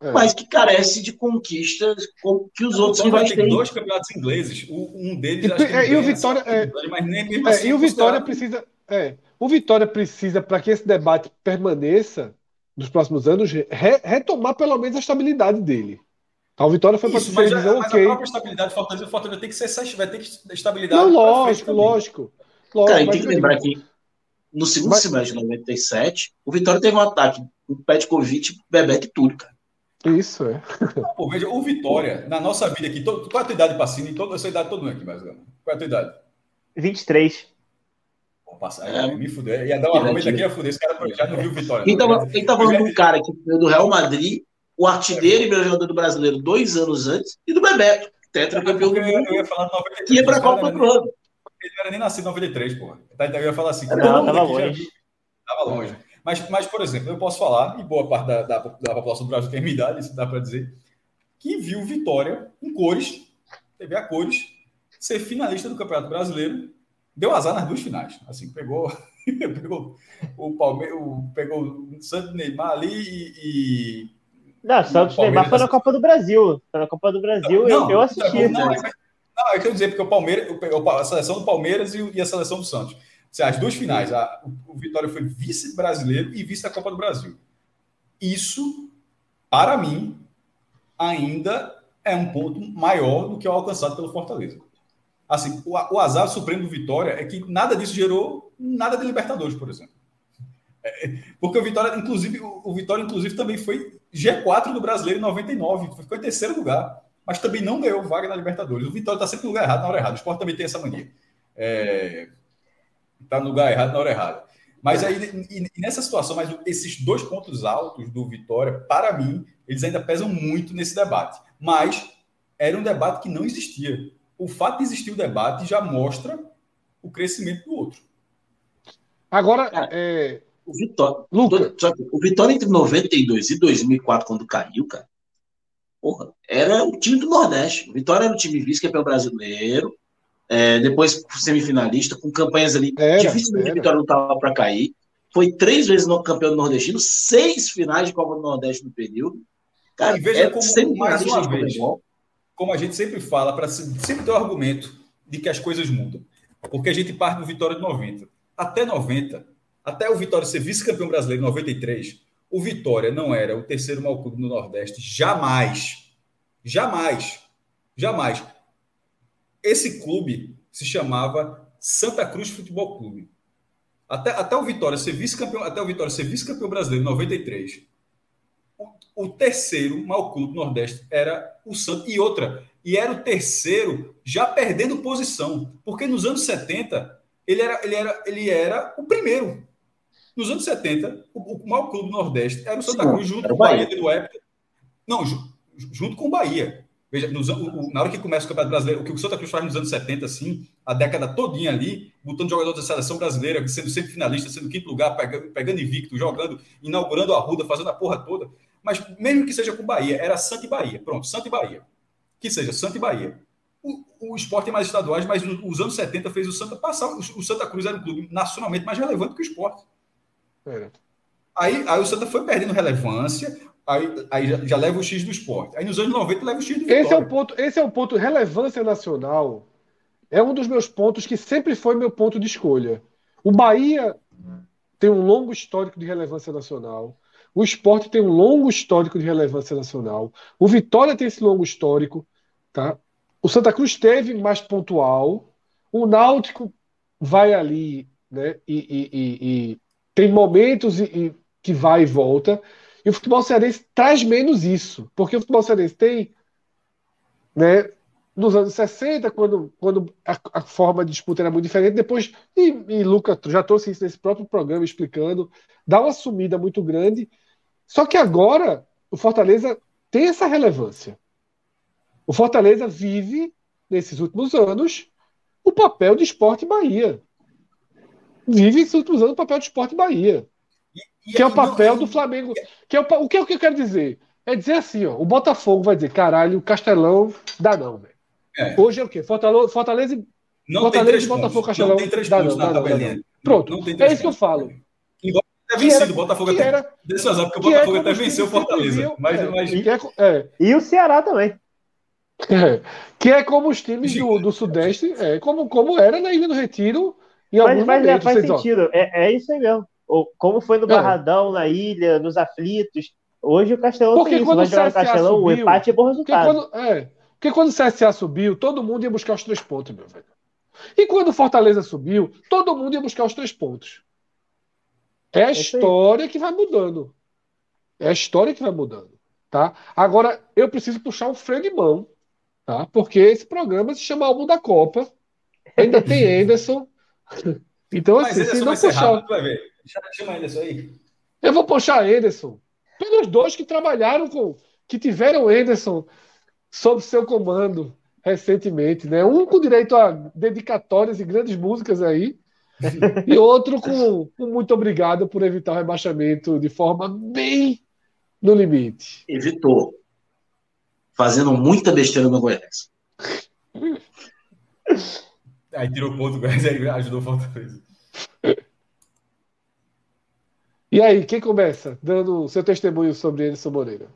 é. mas que carece de conquistas que os outros rivais têm. dois campeonatos ingleses, um deles e, é, e o Vitória, é, mas nem mesmo assim, e o Vitória precisa, é, o Vitória precisa para que esse debate permaneça nos próximos anos re, retomar pelo menos a estabilidade dele. O Vitória foi para a terceira divisão, ok. a própria estabilidade do Fortaleza, o Fortaleza tem que ser, vai ter que estabilidade. Não, lógico, lógico, lógico. Cara, tem que lembrar que no segundo mas... semestre de 97, o Vitória teve um ataque com Petkovic, Bebeto e tudo, cara. Isso, é. Pô, veja, o Vitória, na nossa vida aqui, to, qual é a tua idade, Pacini? Toda essa idade todo mundo aqui, mais ou menos. Qual é a tua idade? 23. Pô, passa, é. me fuder. Ia dar um argumento aqui, ia fuder. Esse cara já não viu o Vitória. Quem tava, quem tava falando do cara que foi do Real Madrid, o artilheiro e melhor jogador do brasileiro dois anos antes, e do Bebeto, tetracampeão do mundo. Eu ia falar 93. Que ia pra Copa do Ano. Ele não era nem nascido em 93, pô. Então eu ia falar assim. Não, tava longe. Tava longe. Mas, mas, por exemplo, eu posso falar, e boa parte da, da, da população do Brasil tem minha idade, isso dá para dizer, que viu Vitória em cores, teve a cores, ser finalista do Campeonato Brasileiro, deu azar nas duas finais. Assim, pegou, pegou o Palmeiras, pegou o Santos Neymar ali e. e não, Santos Neymar foi na Copa do Brasil. Foi na Copa do Brasil, não, eu, eu assisti. Não, não, é, não, é que eu dizer, porque o Palmeiras, a seleção do Palmeiras e, e a seleção do Santos. As duas finais, a, o Vitória foi vice-brasileiro e vice da Copa do Brasil. Isso para mim, ainda é um ponto maior do que o alcançado pelo Fortaleza. Assim, o, o azar supremo do Vitória é que nada disso gerou nada de Libertadores, por exemplo. É, porque o Vitória, inclusive, o, o Vitória, inclusive, também foi G4 do brasileiro em 99, ficou em terceiro lugar, mas também não ganhou vaga na Libertadores. O Vitória está sempre no lugar errado, na hora errada. O Sport também tem essa mania. Está é, tá no lugar errado, na hora errada. Mas aí, e, e nessa situação, mas esses dois pontos altos do Vitória, para mim, eles ainda pesam muito nesse debate. Mas era um debate que não existia o fato de existir o debate já mostra o crescimento do outro. Agora, é... o Vitória, Luca. o Vitória entre 92 e 2004, quando caiu, cara, porra, era o time do Nordeste. O Vitória era o time vice-campeão brasileiro, é, depois semifinalista, com campanhas ali. Era, dificilmente o Vitória não estava para cair. Foi três vezes no campeão nordestino, seis finais de Copa do Nordeste no período. Cara, e veja como, mais uma vez, como a gente sempre fala, para sempre ter o argumento de que as coisas mudam. Porque a gente parte do Vitória de 90. Até 90, até o Vitória ser vice-campeão brasileiro em 93, o Vitória não era o terceiro maior clube no Nordeste. Jamais. Jamais. Jamais. Esse clube se chamava Santa Cruz Futebol Clube. Até, até o Vitória ser vice-campeão, até o Vitória ser vice-campeão brasileiro em 93, o terceiro maior clube do Nordeste era o Santos. E outra, e era o terceiro já perdendo posição, porque nos anos 70 ele era, ele era, ele era o primeiro. Nos anos 70, o, o maior clube do Nordeste era o Santa Sim, Cruz, junto com o Bahia, Bahia do época. Não, junto com o Bahia. Veja, nos, o, na hora que começa o Campeonato Brasileiro, o que o Santa Cruz faz nos anos 70, assim, a década todinha ali, botando jogadores da seleção brasileira, sendo sempre finalista, sendo quinto lugar, pegando, pegando invicto, jogando, inaugurando a Ruda, fazendo a porra toda. Mas mesmo que seja com Bahia, era Santa e Bahia. Pronto, Santa e Bahia. Que seja Santa e Bahia. O, o esporte é mais estaduais, mas os anos 70 fez o Santa passar. O, o Santa Cruz era um clube nacionalmente mais relevante que o esporte. É. Aí, aí o Santa foi perdendo relevância, aí, aí já, já, leva o X do esporte. Aí nos anos 90 leva o X do Vitória. Esse é o ponto, esse é o ponto, relevância nacional. É um dos meus pontos que sempre foi meu ponto de escolha. O Bahia tem um longo histórico de relevância nacional. O esporte tem um longo histórico de relevância nacional. O Vitória tem esse longo histórico. Tá? O Santa Cruz teve mais pontual. O Náutico vai ali né? e, e, e, e tem momentos que vai e volta. E o futebol cearense traz menos isso. Porque o futebol cearense tem. Né, nos anos 60, quando, quando a, a, forma de disputa era muito diferente, depois, e, e Lucas já trouxe isso nesse próprio programa explicando, dá uma sumida muito grande, só que agora o Fortaleza tem essa relevância. O Fortaleza vive, nesses últimos anos, o papel de esporte Bahia. Vive anos o papel de esporte Bahia. E, e que é o papel não, do Flamengo. Que é o, o, que é o que eu quero dizer? É dizer assim, ó, o Botafogo vai dizer, caralho, o Castelão dá não, velho. É. Hoje é o quê? Fortaleza, Fortaleza, não Fortaleza tem três Botafogo, pontos. Castelão. Não tem três dá, pontos não, na tabelinha. Pronto, é isso pontos. que eu falo até vencido, o Botafogo até. Era, deixa eu porque o Botafogo é até venceu o Fortaleza. Viu, mas, é, mas... É, é, e o Ceará também. É, que é como os times do, do Sudeste, é, como, como era na Ilha do Retiro. Em mas mas é, faz sentido, é, é isso aí mesmo. Ou, como foi no é. Barradão, na ilha, nos aflitos. Hoje o Castelão porque tem quando isso, vai o Castelão, subiu, o empate é bom resultado. Porque quando, é, porque quando o CSA subiu, todo mundo ia buscar os três pontos, meu velho. E quando o Fortaleza subiu, todo mundo ia buscar os três pontos. É a história que vai mudando. É a história que vai mudando. Tá? Agora, eu preciso puxar um freio de mão, tá? porque esse programa se chama Álbum da Copa. Ainda tem Anderson. Então, assim, se não puxar. Rápido, vai ver. Chama Anderson aí. Eu vou puxar Anderson. Pelos dois que trabalharam com. que tiveram Anderson sob seu comando recentemente, né? Um com direito a dedicatórias e grandes músicas aí, e outro com, com, muito obrigado por evitar o rebaixamento de forma bem no limite. Evitou. Fazendo muita besteira no Goiás. Aí tirou o ponto do Goiás e ajudou o Fortaleza. E aí, quem começa dando seu testemunho sobre Anderson Moreira?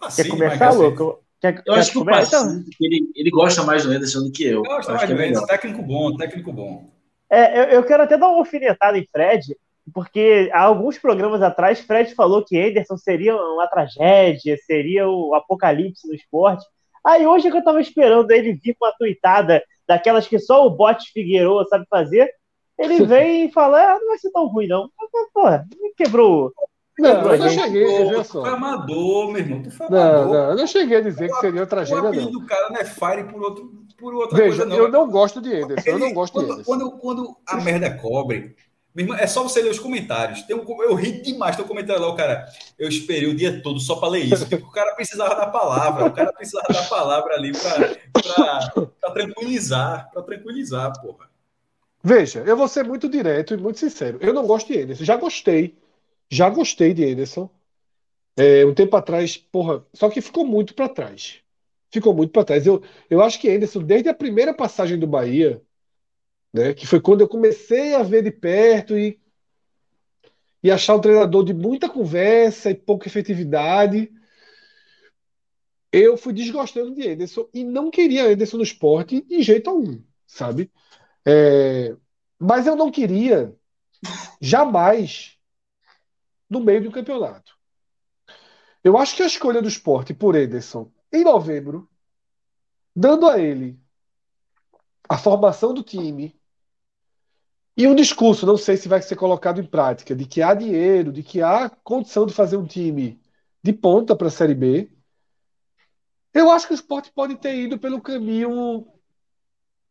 Assim, quer começar, louco? Quer, eu acho que o Passinho, ele, ele gosta mais do Anderson do que eu. Eu gosto mais do é Anderson, técnico bom, técnico bom. É, eu, eu, quero até dar uma alfinetada em Fred, porque há alguns programas atrás, Fred falou que Anderson seria uma tragédia, seria o apocalipse no esporte. Aí hoje é que eu tava esperando ele vir com uma tuitada daquelas que só o Bote Figueiredo sabe fazer. Ele vem e fala, ah, não vai ser tão ruim, não. Porra, me quebrou. Não, eu não cheguei, veja só. Tu foi amador, meu irmão. Tu foi Não, amador. não, eu não cheguei a dizer que seria O tragédia, apelido não. do cara não é Fire por, outro, por outra Veja, coisa, não. eu não gosto de Anderson, eu não Ele- gosto de quando, Anderson. quando, quando a merda cobre, é só você ler os comentários. Tem um, eu ri demais, tem um comentário lá, o cara. Eu esperei o dia todo só para ler isso. Tipo, o cara precisava da palavra, o cara precisava da palavra ali para tranquilizar, para tranquilizar, porra. Veja, eu vou ser muito direto e muito sincero. Eu não gosto de Anderson. Já gostei. Já gostei de Anderson. É, um tempo atrás, porra, só que ficou muito para trás. Ficou muito para trás. Eu, eu acho que Anderson, desde a primeira passagem do Bahia, né, que foi quando eu comecei a ver de perto e, e achar um treinador de muita conversa e pouca efetividade, eu fui desgostando de Anderson e não queria Anderson no esporte de jeito algum, sabe? É, mas eu não queria jamais no meio do campeonato. Eu acho que a escolha do esporte por Ederson em novembro, dando a ele a formação do time e um discurso, não sei se vai ser colocado em prática, de que há dinheiro, de que há condição de fazer um time de ponta para a Série B, eu acho que o esporte pode ter ido pelo caminho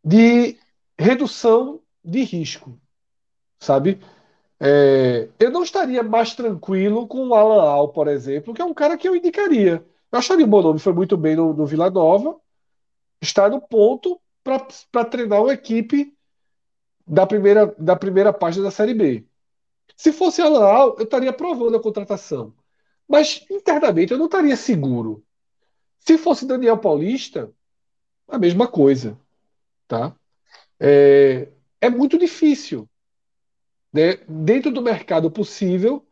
de redução de risco, sabe? É, eu não estaria mais tranquilo com o Alan Al, por exemplo, que é um cara que eu indicaria. Eu acharia o bom nome, foi muito bem no, no Vila Nova, está no ponto para treinar uma equipe da primeira, da primeira página da Série B. Se fosse Alan Al, eu estaria aprovando a contratação. Mas internamente eu não estaria seguro. Se fosse Daniel Paulista, a mesma coisa. Tá? É, é muito difícil, né, dentro do mercado possível,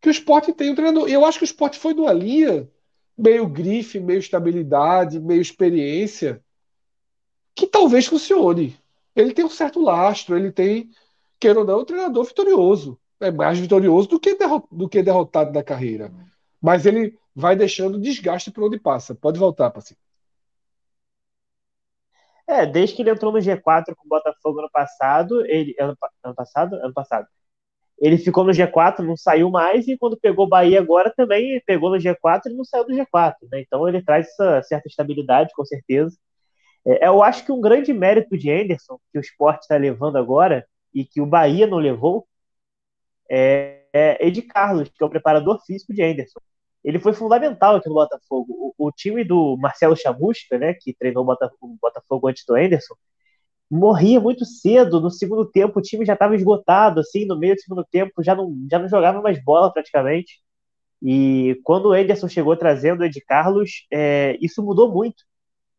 que o esporte tenha um treinador. Eu acho que o esporte foi numa linha meio grife, meio estabilidade, meio experiência, que talvez funcione. Ele tem um certo lastro, ele tem, queira ou não, um treinador vitorioso. É mais vitorioso do que, do que derrotado na carreira. Mas ele vai deixando desgaste por onde passa. Pode voltar, Paci. É, desde que ele entrou no G4 com o Botafogo ano passado, ele. Ano, ano passado? Ano passado. Ele ficou no G4, não saiu mais, e quando pegou o Bahia agora também pegou no G4 e não saiu do G4. Né? Então ele traz essa certa estabilidade, com certeza. É, eu acho que um grande mérito de Anderson, que o esporte está levando agora, e que o Bahia não levou, é, é Ed Carlos, que é o preparador físico de Anderson. Ele foi fundamental aqui no Botafogo. O, o time do Marcelo Chamusca, né, que treinou o Botafogo, o Botafogo antes do Anderson, morria muito cedo. No segundo tempo, o time já estava esgotado, assim, no meio do segundo tempo, já não, já não jogava mais bola praticamente. E quando o Anderson chegou trazendo o Ed Carlos, é, isso mudou muito.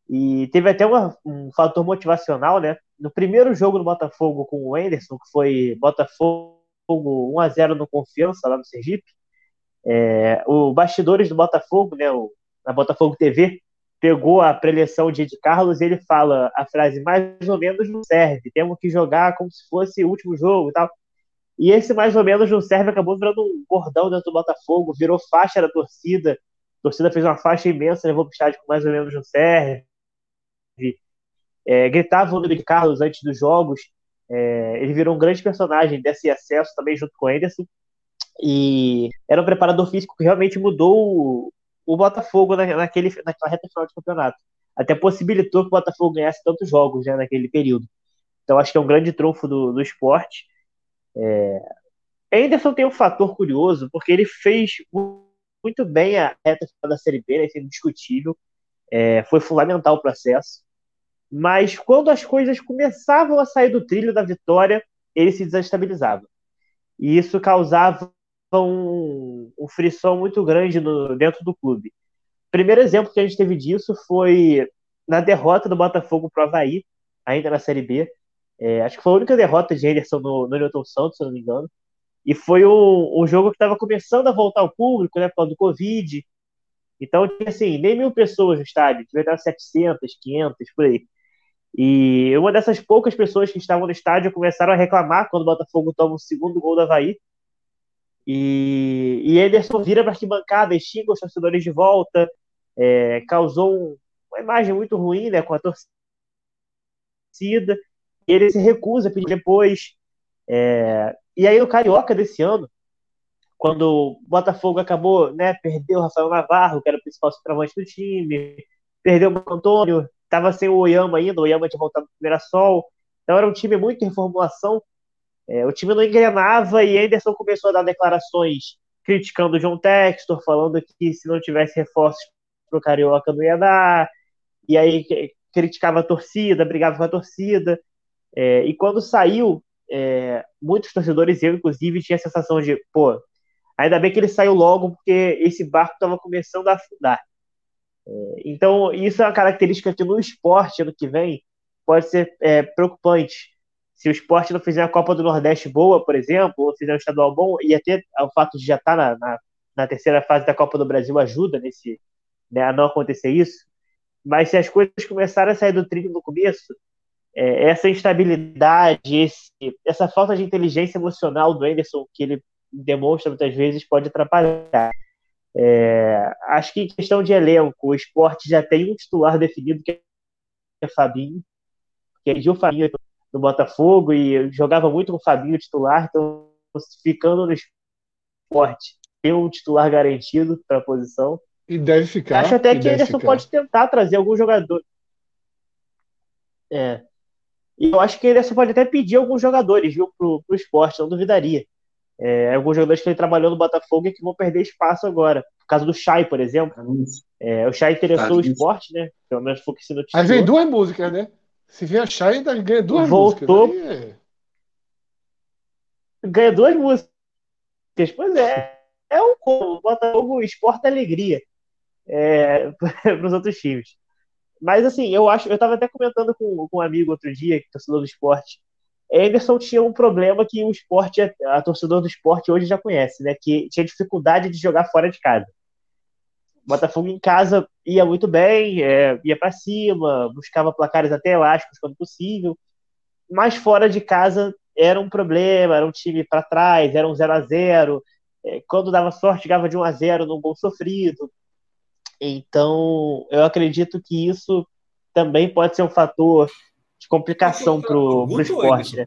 E teve até uma, um fator motivacional, né? No primeiro jogo do Botafogo com o Anderson, que foi Botafogo 1x0 no Confiança, lá no Sergipe, é, o Bastidores do Botafogo, né, o, na Botafogo TV, pegou a preleção de Ed Carlos e ele fala a frase mais ou menos não serve, temos que jogar como se fosse o último jogo e tal. E esse mais ou menos não serve acabou virando um bordão dentro do Botafogo, virou faixa da torcida. A torcida fez uma faixa imensa, levou pro estádio com mais ou menos não serve. É, gritava o nome de Carlos antes dos jogos. É, ele virou um grande personagem desse acesso também junto com o Anderson. E era um preparador físico que realmente mudou o, o Botafogo na, naquele, naquela reta final de campeonato. Até possibilitou que o Botafogo ganhasse tantos jogos né, naquele período. Então acho que é um grande trunfo do, do esporte. É... Anderson tem um fator curioso, porque ele fez muito bem a reta final da Série B, né, isso é indiscutível. É, foi fundamental o processo. Mas quando as coisas começavam a sair do trilho da vitória, ele se desestabilizava. E isso causava um, um frisson muito grande no, dentro do clube. O primeiro exemplo que a gente teve disso foi na derrota do Botafogo para o Havaí, ainda na Série B. É, acho que foi a única derrota de Henderson no, no Newton Santos, se não me engano. E foi um, jogo que estava começando a voltar ao público, né, por causa do Covid. Então, tinha assim, nem mil pessoas no estádio, devia estar 700, 500, por aí. E uma dessas poucas pessoas que estavam no estádio começaram a reclamar quando o Botafogo toma o segundo gol do Havaí. E, e Ederson vira para arquibancada e xinga os torcedores de volta, é, causou um, uma imagem muito ruim né, com a torcida. E ele se recusa a pedir depois. É, e aí no Carioca desse ano, quando o Botafogo acabou, né, perdeu o Rafael Navarro, que era o principal centroavante do time, perdeu o Antônio, estava sem o Oyama ainda, o Oyama tinha voltado para o Sol, então era um time muito em reformulação, é, o time não engrenava e Anderson começou a dar declarações criticando o John Textor, falando que se não tivesse reforços para o Carioca não ia dar, e aí criticava a torcida, brigava com a torcida, é, e quando saiu, é, muitos torcedores, eu inclusive, tinha a sensação de, pô, ainda bem que ele saiu logo, porque esse barco estava começando a afundar. É, então, isso é uma característica que no esporte, ano que vem, pode ser é, preocupante se o esporte não fizer a Copa do Nordeste boa, por exemplo, ou fizer um estadual bom, e até o fato de já estar tá na, na, na terceira fase da Copa do Brasil ajuda nesse, né, a não acontecer isso. Mas se as coisas começarem a sair do trilho no começo, é, essa instabilidade, esse, essa falta de inteligência emocional do Anderson, que ele demonstra muitas vezes, pode atrapalhar. É, acho que em questão de elenco, o esporte já tem um titular definido, que é Fabinho, que viu o Fabinho no Botafogo e jogava muito com o Fabinho titular, então ficando no esporte, tem um titular garantido para a posição. E deve ficar. Acho até que ele só pode tentar trazer algum jogador. É. E eu acho que ele só pode até pedir alguns jogadores, viu, pro, pro esporte, não duvidaria. É, alguns jogadores que ele trabalhou no Botafogo e que vão perder espaço agora. Por causa do Chay, por exemplo. É, o Chay interessou o esporte, né? Pelo menos foi o que se noticiou. Aí vem duas músicas, né? Se vem a Chay, ainda ganha duas Voltou... músicas. Voltou. É... Ganha duas músicas. Pois é. É um como. O Botafogo exporta alegria é, para os outros times. Mas assim, eu acho, eu estava até comentando com, com um amigo outro dia, que é torcedor do esporte. Emerson tinha um problema que o esporte, a, a torcedor do esporte hoje já conhece, né? Que tinha dificuldade de jogar fora de casa. O Botafogo em casa ia muito bem, é, ia para cima, buscava placares até elásticos quando possível, mas fora de casa era um problema, era um time para trás, era um 0 a 0 é, quando dava sorte, ganhava de 1 a 0 num gol sofrido. Então, eu acredito que isso também pode ser um fator de complicação para o esporte. Né?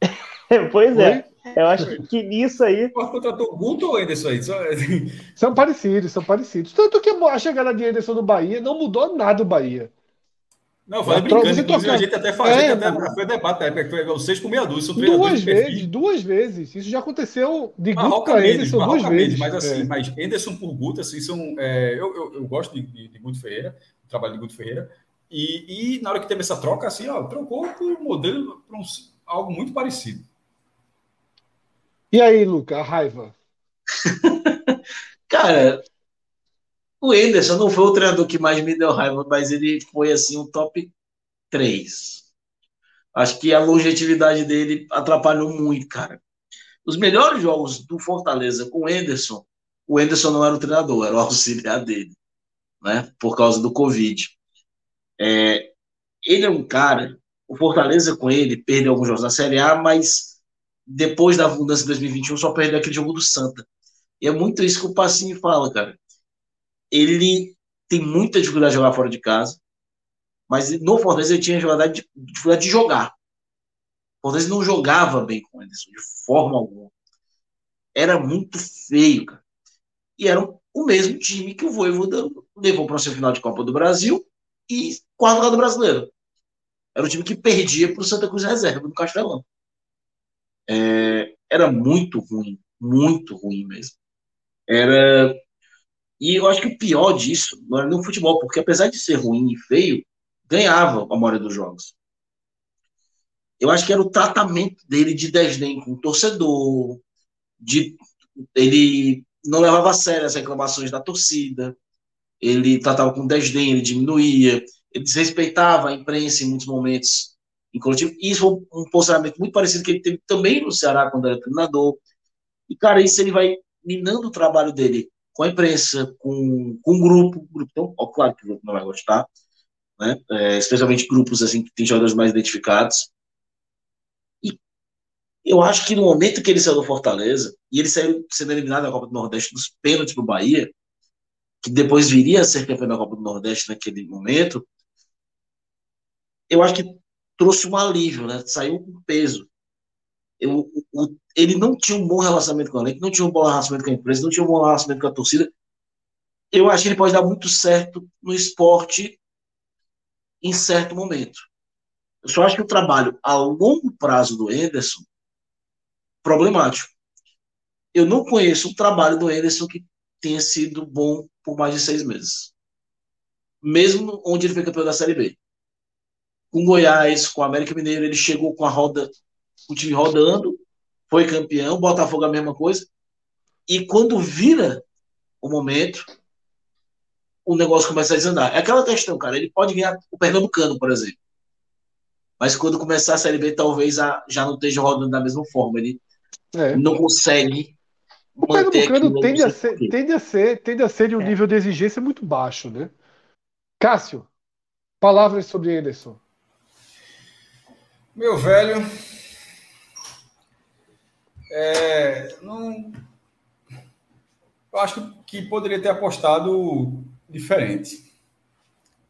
pois é. Eu acho que nisso aí. O contratou o Guto ou Ederson aí? São parecidos, são parecidos. Tanto que a chegada de Ederson no Bahia não mudou nada o Bahia. Não, vai brincando. Inclusive, a gente até fazia, é, até foi debate na época, foi 6 com meia dúzia. Duas vezes, duas vezes. Isso já aconteceu de Guto para Ederson duas vezes. Mas assim, é. mas Ederson por Guto, assim, são. É, eu, eu, eu, gosto de, de, de Guto Ferreira, o trabalho de Guto Ferreira. E, e na hora que teve essa troca, assim, ó, trocou por um modelo para um, algo muito parecido. E aí, Luca, a raiva? Cara, o Enderson não foi o treinador que mais me deu raiva, mas ele foi assim um top 3. Acho que a longevidade dele atrapalhou muito, cara. Os melhores jogos do Fortaleza com o Enderson, o Enderson não era o treinador, era o auxiliar dele, né? Por causa do Covid. É, ele é um cara, o Fortaleza com ele perdeu alguns jogos na Série A, mas depois da mudança de 2021 só perdeu aquele jogo do Santa. E é muito isso que o Passinho fala, cara ele tem muita dificuldade de jogar fora de casa, mas no Fortaleza ele tinha dificuldade de, dificuldade de jogar. O Fortaleza não jogava bem com Anderson, de forma alguma. Era muito feio, cara. E era o mesmo time que o Voivoda levou para o final de Copa do Brasil e quarto lugar do brasileiro. Era o time que perdia para o Santa Cruz Reserva, no Castelão. É, era muito ruim, muito ruim mesmo. Era e eu acho que o pior disso não era no futebol, porque apesar de ser ruim e feio, ganhava a maioria dos jogos. Eu acho que era o tratamento dele de desdém com o torcedor, de ele não levava a sério as reclamações da torcida, ele tratava com desdém, ele diminuía, ele desrespeitava a imprensa em muitos momentos em coletivo. E isso foi um posicionamento muito parecido que ele teve também no Ceará quando era treinador. E, cara, isso ele vai minando o trabalho dele com a imprensa, com, com o grupo, o grupo então, ó, claro que o grupo não vai gostar, né? É, especialmente grupos assim que tem jogadores mais identificados. E Eu acho que no momento que ele saiu do Fortaleza, e ele saiu sendo eliminado da Copa do Nordeste nos pênaltis pro Bahia, que depois viria a ser campeão da Copa do Nordeste naquele momento, eu acho que trouxe um alívio, né? Saiu com peso. Eu, ele não tinha um bom relacionamento com a elenco, não tinha um bom relacionamento com a empresa, não tinha um bom relacionamento com a torcida. Eu acho que ele pode dar muito certo no esporte em certo momento. Eu só acho que o trabalho a longo prazo do Enderson problemático. Eu não conheço um trabalho do Enderson que tenha sido bom por mais de seis meses. Mesmo onde ele foi campeão da Série B. Com Goiás, com o América Mineiro, ele chegou com a roda, o time rodando, foi campeão, Botafogo a mesma coisa. E quando vira o momento, o negócio começa a desandar. É aquela questão, cara. Ele pode ganhar o Pernambucano, por exemplo. Mas quando começar a Série B, talvez já não esteja rodando da mesma forma. Ele é. não consegue. O Pernambucano tende a, ser, tende, a ser, tende a ser de um é. nível de exigência muito baixo, né? Cássio, palavras sobre Ederson. Meu velho, é, não, eu acho que poderia ter apostado diferente.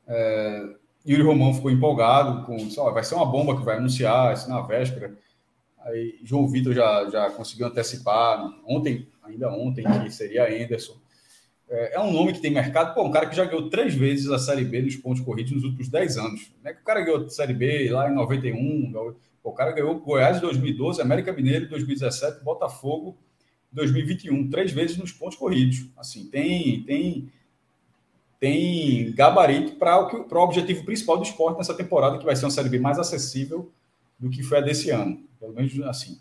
É, Yuri Romão ficou empolgado com, só, vai ser uma bomba que vai anunciar isso na véspera. Aí João Vitor já, já conseguiu antecipar ontem, ainda ontem, que seria Anderson. É, é, um nome que tem mercado. Pô, um cara que já ganhou três vezes a Série B nos pontos corridos nos últimos dez anos. Não é que o cara ganhou a Série B lá em 91, pô, o cara ganhou Goiás em 2012, América Mineiro em 2017, Botafogo em 2021, três vezes nos pontos corridos. Assim, tem, tem, tem gabarito para o, objetivo principal do esporte nessa temporada, que vai ser uma Série B mais acessível do que foi a desse ano. Pelo menos assim,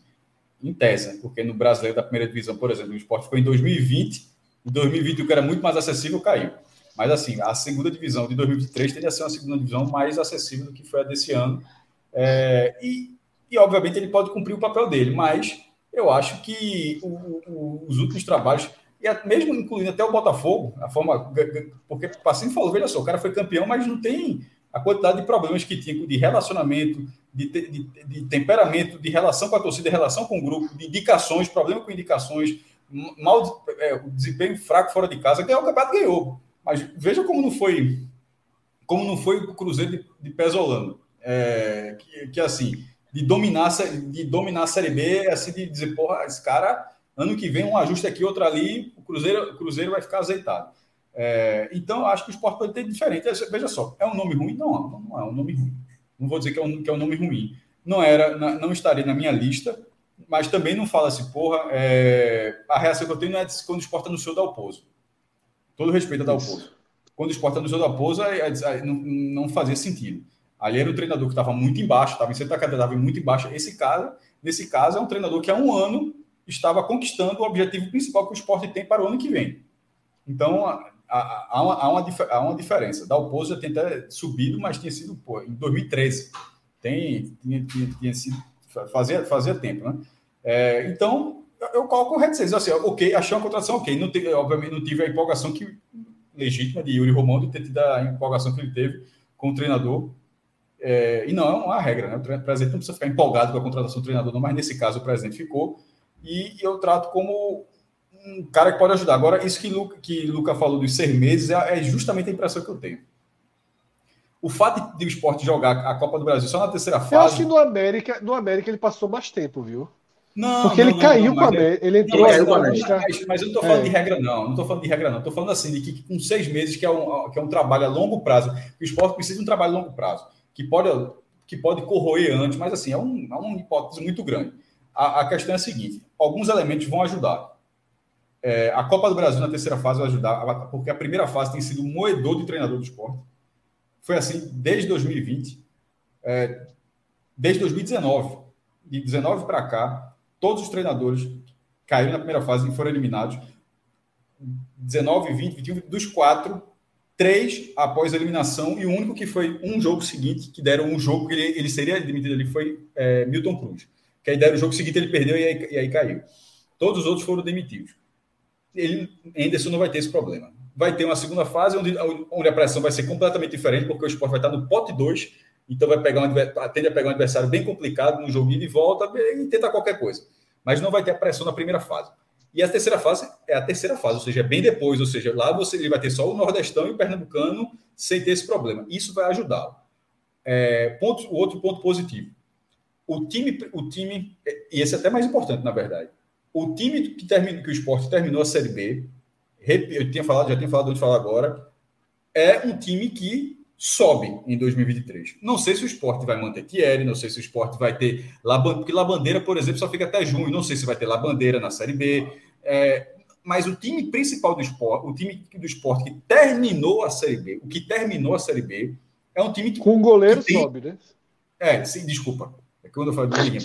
em tese, porque no brasileiro da primeira divisão, por exemplo, o esporte ficou em 2020, em 2020 o que era muito mais acessível caiu. Mas assim, a segunda divisão de 2023 tende a ser uma segunda divisão mais acessível do que foi a desse ano. É, e, e, obviamente, ele pode cumprir o papel dele, mas eu acho que o, o, os últimos trabalhos, e mesmo incluindo até o Botafogo, a forma. Porque o Passinho falou: veja só, o cara foi campeão, mas não tem a quantidade de problemas que tinha de relacionamento, de, de, de, temperamento, de relação com a torcida, de relação com o grupo, de indicações, problema com indicações, mal é, desempenho fraco fora de casa, ganhou o campeonato, ganhou. Mas veja como não foi como não foi o Cruzeiro de, de Pesolano. É, que, que, assim, de dominar, de dominar a Série B, assim, de dizer, porra, esse cara, ano que vem, um ajuste aqui, outro ali, o Cruzeiro, o Cruzeiro vai ficar azeitado. É, então, acho que o esporte pode ter diferente. Veja só, é um nome ruim? Não, não é um nome ruim. Não vou dizer que é um, que é um nome ruim. Não era, não estaria na minha lista, mas também não fala assim, porra, é, a reação que eu tenho não é quando o esporte anunciou o Dalpozo. Todo respeito a Dalpozo. Quando o esporte anunciou Dalpozo, não, não fazia sentido. Ali era um treinador que estava muito embaixo, estava em da cadeira, estava muito embaixo. Esse cara, nesse caso, é um treinador que há um ano estava conquistando o objetivo principal que o esporte tem para o ano que vem. Então, há, uma, há, uma, há uma diferença. Dalpozo já tem até subido, mas tinha sido pô, em 2013. Tem, tinha, tinha, tinha sido, fazia, fazia tempo, né? É, então, eu coloco reticências. Assim, ok, achei uma contratação ok. Não teve, obviamente, não tive a empolgação que, legítima de Yuri Romão de ter tido a empolgação que ele teve com o treinador. É, e não é uma regra, né? O presidente não precisa ficar empolgado com a contratação do treinador, não, mas nesse caso o presidente ficou. E eu trato como um cara que pode ajudar. Agora, isso que Luca, que Luca falou dos seis meses é, é justamente a impressão que eu tenho. O fato de o esporte jogar a Copa do Brasil só na terceira fase. Eu acho que no América, no América ele passou mais tempo, viu? Não, Porque não, ele não, caiu não, com a América. Ele entrou mas, mas, mas, eu não estou falando é. de regra, não. Não estou falando de regra, não. Estou falando assim, de que com seis meses, que é, um, que é um trabalho a longo prazo, o esporte precisa de um trabalho a longo prazo, que pode, que pode corroer antes, mas assim, é, um, é uma hipótese muito grande. A, a questão é a seguinte: alguns elementos vão ajudar. É, a Copa do Brasil na terceira fase vai ajudar, porque a primeira fase tem sido um moedor de treinador do esporte. Foi assim desde 2020, é, desde 2019. De 19 para cá, todos os treinadores caíram na primeira fase e foram eliminados. 19, 20, 21, dos quatro, três após a eliminação, e o único que foi um jogo seguinte, que deram um jogo que ele, ele seria demitido ali, foi é, Milton Cruz. Que aí deram o jogo seguinte, ele perdeu e aí, e aí caiu. Todos os outros foram demitidos ele, Anderson não vai ter esse problema. Vai ter uma segunda fase onde, onde a pressão vai ser completamente diferente, porque o esporte vai estar no pote 2 Então vai pegar um, tende a pegar um adversário bem complicado no jogo de volta e tenta qualquer coisa. Mas não vai ter a pressão na primeira fase. E a terceira fase é a terceira fase, ou seja, é bem depois, ou seja, lá você ele vai ter só o Nordestão e o Pernambucano sem ter esse problema. Isso vai ajudá-lo. É, o outro ponto positivo. O time, o time, e esse é até mais importante, na verdade. O time que, termina, que o esporte terminou a Série B, eu tinha falado, já tinha falado onde falar agora, é um time que sobe em 2023. Não sei se o esporte vai manter Thierry, não sei se o esporte vai ter. Porque Labandeira, por exemplo, só fica até junho. Não sei se vai ter Labandeira na Série B. É, mas o time principal do esporte, o time do esporte que terminou a Série B, o que terminou a Série B, é um time que. Com o goleiro tem... sobe, né? É, sim, desculpa. É quando eu falo do ninguém,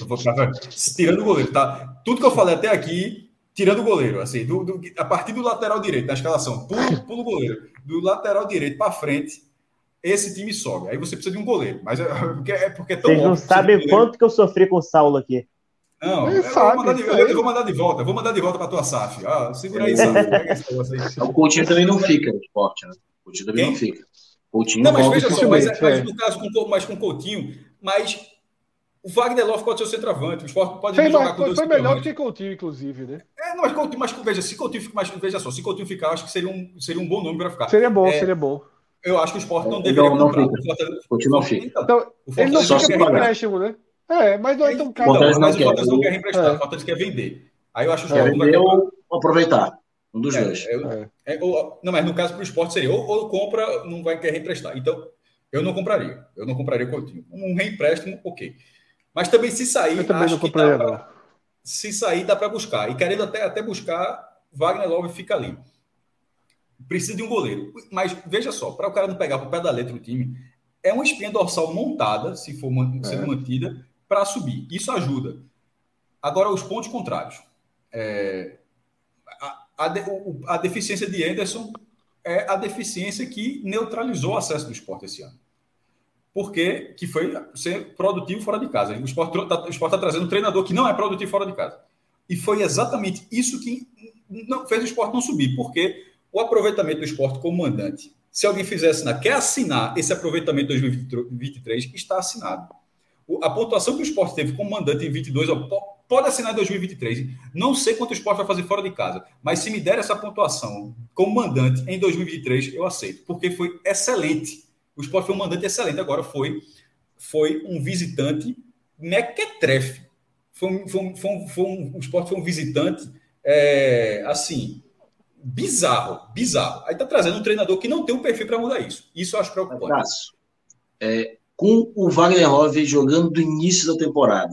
tirando o goleiro, tá? Tudo que eu falei até aqui, tirando o goleiro, assim, do, do, a partir do lateral direito, da escalação, pulo, pulo o goleiro, do lateral direito para frente, esse time sobe. Aí você precisa de um goleiro. Mas é porque é, porque é tão Vocês não sabem quanto que eu sofri com o Saulo aqui. Não, eu, sabe, vou de, eu, vou mandar de volta. Eu vou mandar de volta para tua SAF. Ah, segura aí, Saulo. o Coutinho também não fica no esporte, né? O Coutinho também Quem? não fica. Coutinho não, mas veja só, mas, mas, é. no caso com, mais com Coutinho, mas o Wagner Love pode ser o centroavante, o esporte pode Foi, jogar com foi, foi melhor do que Coutinho, inclusive, né? É, não, mas, Coutinho, mas veja, se Coutinho ficar, mas veja só, se Coutinho ficar, acho que seria um, seria um bom nome para ficar. Seria bom, é, seria bom. Eu acho que o esporte não deveria não, não comprar. Fica. Coutinho não fica. Então, ele não fica por empréstimo, né? É, mas não é tão caro. Mas o Fortaleza não quer emprestar, é. o Fortaleza quer vender. Aí eu acho que o é, vai ou aproveitar. Um dos é, dois. É, é. é, ou, não, mas no caso para o esporte seria ou, ou compra, não vai querer emprestar. Então, eu não compraria. Eu não compraria Coutinho. Um reempréstimo, ok. Mas também se sair, também não compraria, pra, Se sair, dá para buscar. E querendo até, até buscar, Wagner Love fica ali. Precisa de um goleiro. Mas veja só, para o cara não pegar para o pé da letra o time, é uma espinha dorsal montada, se for man, sendo é. mantida, para subir. Isso ajuda. Agora, os pontos contrários. É, a, a, a, deficiência de Anderson é a deficiência que neutralizou o acesso do esporte esse ano. Porque que foi ser produtivo fora de casa. O esporte está tá trazendo um treinador que não é produtivo fora de casa. E foi exatamente isso que não, fez o esporte não subir, porque o aproveitamento do esporte como mandante, se alguém fizesse assinar, quer assinar esse aproveitamento de 2023, está assinado. A pontuação que o esporte teve como mandante em 22, ó, pode assinar em 2023. Não sei quanto o esporte vai fazer fora de casa, mas se me der essa pontuação como mandante em 2023, eu aceito, porque foi excelente. O esporte foi um mandante excelente, agora foi, foi um visitante mequetrefe. Foi um, foi um, foi um, foi um, o esporte foi um visitante, é, assim, bizarro, bizarro. Aí tá trazendo um treinador que não tem um perfil para mudar isso. Isso eu acho preocupante. É, com o Wagner Love jogando do início da temporada,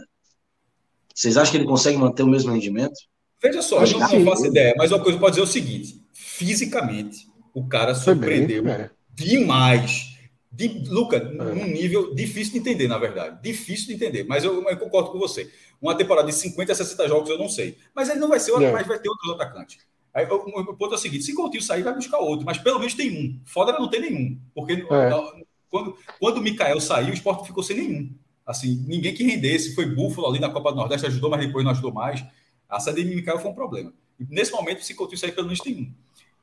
vocês acham que ele consegue manter o mesmo rendimento? Veja só, eu não, não faço ideia, mas uma coisa pode dizer é o seguinte: fisicamente, o cara surpreendeu bem, demais. De, Luca, é. num nível difícil de entender, na verdade. Difícil de entender, mas eu, eu, concordo com você. Uma temporada de 50 a 60 jogos eu não sei. Mas ele não vai ser, é. mas vai ter outros atacantes. Aí, o, o, ponto é o seguinte: se Coutinho sair, vai buscar outro, mas pelo menos tem um. Foda não ter nenhum. Porque é. quando, quando o Mikael saiu, o esporte ficou sem nenhum. Assim, ninguém que rendesse. Foi Búfalo ali na Copa do Nordeste, ajudou, mas depois não ajudou mais. A saída de Mikael foi um problema. E nesse momento, se Coutinho sair, pelo menos tem um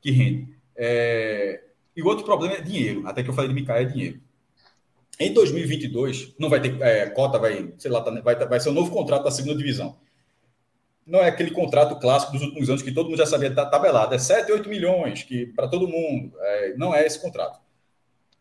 que rende. É... E o outro problema é dinheiro. Até que eu falei de Mikael, é dinheiro. Em 2022, não vai ter é, cota, vai, sei lá, tá, vai, vai ser um novo contrato da segunda divisão. Não é aquele contrato clássico dos últimos anos que todo mundo já sabia tá tabelado. É 7, 8 milhões que para todo mundo. É, não é esse contrato.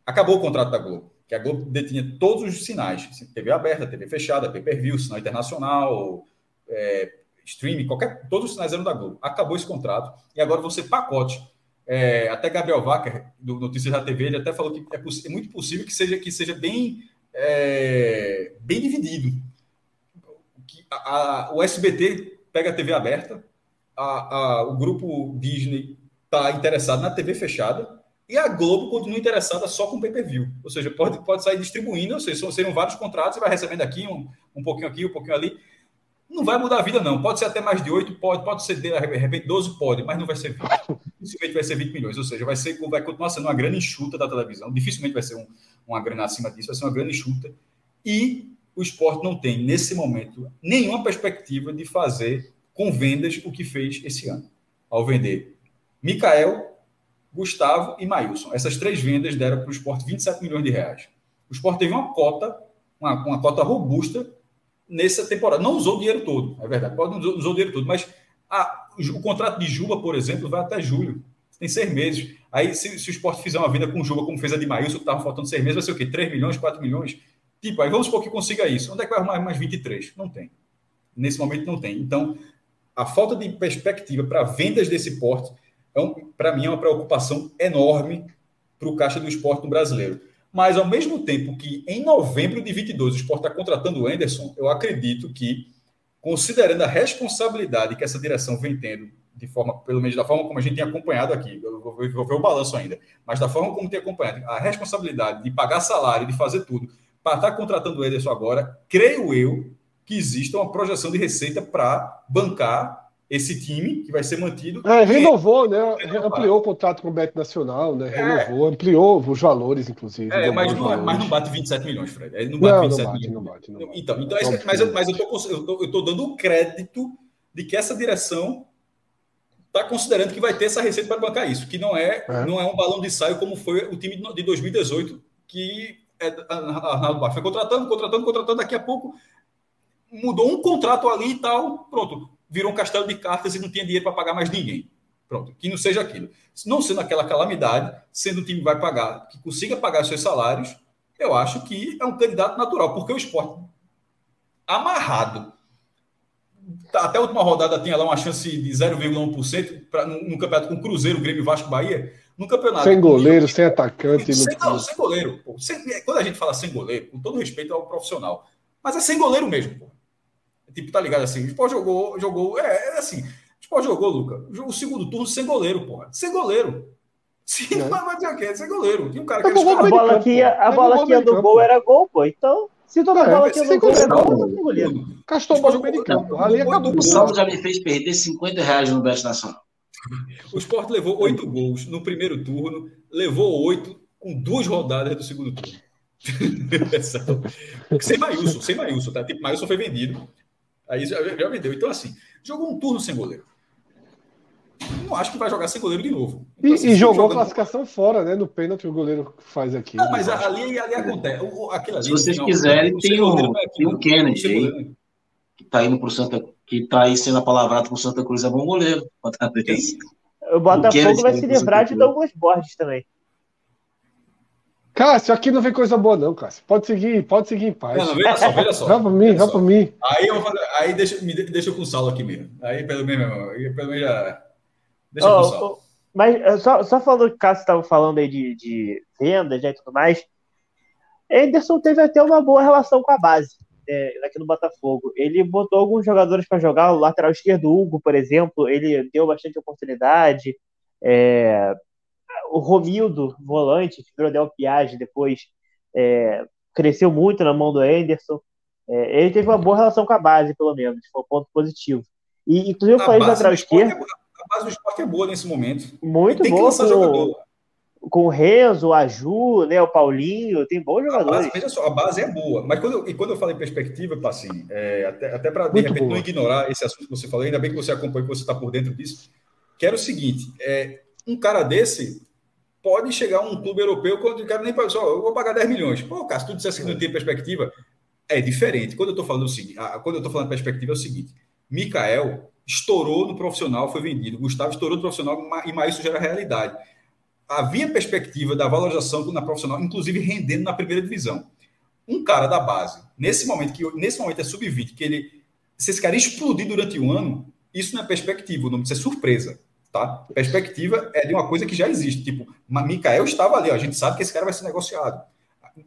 Acabou o contrato da Globo que a Globo detinha todos os sinais, TV aberta, TV fechada, pay-per-view, sinal internacional, é, streaming, qualquer, todos os sinais eram da Globo. Acabou esse contrato e agora você pacote. É, até Gabriel Wacker, do Notícias da TV, ele até falou que é, é muito possível que seja, que seja bem, é, bem dividido. Que a, a, o SBT pega a TV aberta, a, o grupo Disney está interessado na TV fechada, e a Globo continua interessada só com pay-per-view. Ou seja, pode, pode sair distribuindo, ou seja, seriam vários contratos, e vai recebendo aqui, um, um pouquinho aqui, um pouquinho ali. Não vai mudar a vida, não. Pode ser até mais de 8, pode, pode ser de repente 12, pode, mas não vai ser 20. Dificilmente vai ser 20 milhões. Ou seja, vai, ser, vai continuar sendo uma grande enxuta da televisão. Dificilmente vai ser um, uma grana acima disso, vai ser uma grande enxuta. E o esporte não tem, nesse momento, nenhuma perspectiva de fazer com vendas o que fez esse ano. Ao vender Mikael, Gustavo e Maílson. Essas três vendas deram para o esporte 27 milhões de reais. O Sport teve uma cota, uma, uma cota robusta nessa temporada. Não usou o dinheiro todo, é verdade. Pode não usou, o dinheiro todo, mas a, o, contrato de Juba, por exemplo, vai até julho. Tem seis meses. Aí, se, se o Sport fizer uma venda com Juba, como fez a de Maílson, que estava faltando seis meses, vai ser o quê? 3 milhões, 4 milhões? Tipo, aí vamos supor que consiga isso. Onde é que vai arrumar mais 23? Não tem. Nesse momento não tem. Então, a falta de perspectiva para vendas desse porte, é um, para mim, é uma preocupação enorme para o caixa do esporte no brasileiro. Mas, ao mesmo tempo que em novembro de 22 o esporte está contratando o Anderson, eu acredito que, considerando a responsabilidade que essa direção vem tendo, de forma, pelo menos da forma como a gente tem acompanhado aqui, eu vou, vou ver o balanço ainda, mas da forma como tem acompanhado, a responsabilidade de pagar salário, de fazer tudo, para estar tá contratando o Ederson agora, creio eu que exista uma projeção de receita para bancar esse time que vai ser mantido. É, renovou, né? Ampliou o contrato com o Bet Nacional, né? É. Renovou, é. ampliou os valores, inclusive. É, mas não, mas não bate 27 milhões, Fred. Ele não bate não, 27 não bate, milhões. Não bate, não bate. Então, então é, mas, eu, mas eu tô, eu tô dando o crédito de que essa direção está considerando que vai ter essa receita para bancar isso, que não é, é, não é um balão de saio como foi o time de 2018, que é, Arnaldo Barros foi contratando, contratando, contratando, daqui a pouco mudou um contrato ali e tal, pronto, virou um castelo de cartas e não tinha dinheiro para pagar mais ninguém. Pronto, que não seja aquilo. Não sendo aquela calamidade, sendo o time vai pagar, que consiga pagar seus salários, eu acho que é um candidato natural, porque o esporte amarrado. Tá, até a última rodada tinha lá uma chance de 0,1% no, no campeonato com Cruzeiro, Grêmio Vasco Bahia. No campeonato. Sem goleiro, sem atacante. Sem, não, sem goleiro. Sem, quando a gente fala sem goleiro, com todo respeito ao profissional, mas é sem goleiro mesmo, pô. Tipo, tá ligado assim? O Sport jogou, jogou. É, é assim. O Sport jogou, Luca. O segundo turno sem goleiro, porra. Sem goleiro. Sim, é. mas vai o quê? Sem goleiro. Tinha um cara que era a bola que ia, a bola que ia do gol era gol, pô. Então, se toda é, bola que ia do gol era gol, não goleiro. Castou bola no meio de campo. Ali acabou. O saldo já me fez perder 50 reais no Best Nacional. O Sport levou oito gols no primeiro turno, levou oito com duas rodadas do segundo turno. sem Maílson, sem Maílson, tá? Tipo, Maílson foi vendido. Aí já, já vendeu. Então, assim, jogou um turno sem goleiro. Não acho que vai jogar sem goleiro de novo. Então, e, assim, e jogou a classificação fora, né? No pênalti o goleiro faz aqui. Não, mas ali, ali acontece. Ali, Se vocês não, quiserem, tem o, tem o Kennedy aí, que tá indo pro Santa, que tá aí sendo apalavrado com Santa Cruz, é bom goleiro. O Botafogo o vai se livrar de Douglas Borges também. Cássio, aqui não vem coisa boa, não, Cássio. Pode seguir, pode seguir em paz. Não, não veja só, veja só. Vai por mim, vai por mim. Aí, eu, aí deixa, me deixa com o Saulo aqui mesmo. Aí pelo menos, pelo menos já. Deixa oh, com o Saulo. Mas eh, só, só falando que o Cássio estava falando aí de, de vendas né, e tudo mais. Anderson teve até uma boa relação com a base é, aqui no Botafogo. Ele botou alguns jogadores para jogar, o lateral esquerdo, Hugo, por exemplo, ele deu bastante oportunidade. É, o Romildo, volante, que virou Del Piage depois, é, cresceu muito na mão do Anderson. É, ele teve uma boa relação com a base, pelo menos, foi um ponto positivo. E, inclusive, eu falei do lateral esquerdo. É, a base do esporte é boa nesse momento. Muito boa. Com, com o Renzo, o Aju, né, o Paulinho, tem bons jogadores. A base, veja só, a base é boa. Mas quando eu, e quando eu falo em perspectiva, é, até, até para de repente boa. não ignorar esse assunto que você falou, ainda bem que você acompanha, que você está por dentro disso, que era o seguinte: é, um cara desse pode chegar um clube europeu quando o cara nem pode, só, eu vou pagar 10 milhões. Pô, cara, se tu dissesse que não tem perspectiva, é diferente. Quando eu estou falando o seguinte, quando eu estou falando perspectiva é o seguinte: Mikael estourou no profissional, foi vendido. Gustavo estourou no profissional e isso gera realidade. Havia perspectiva da valorização na profissional, inclusive rendendo na primeira divisão. Um cara da base, nesse momento que nesse momento é sub-20, que ele se esse cara explodir durante um ano, isso não é perspectiva, o nome disso é surpresa. Tá? Perspectiva é de uma coisa que já existe. Tipo, Mikael estava ali, ó, a gente sabe que esse cara vai ser negociado.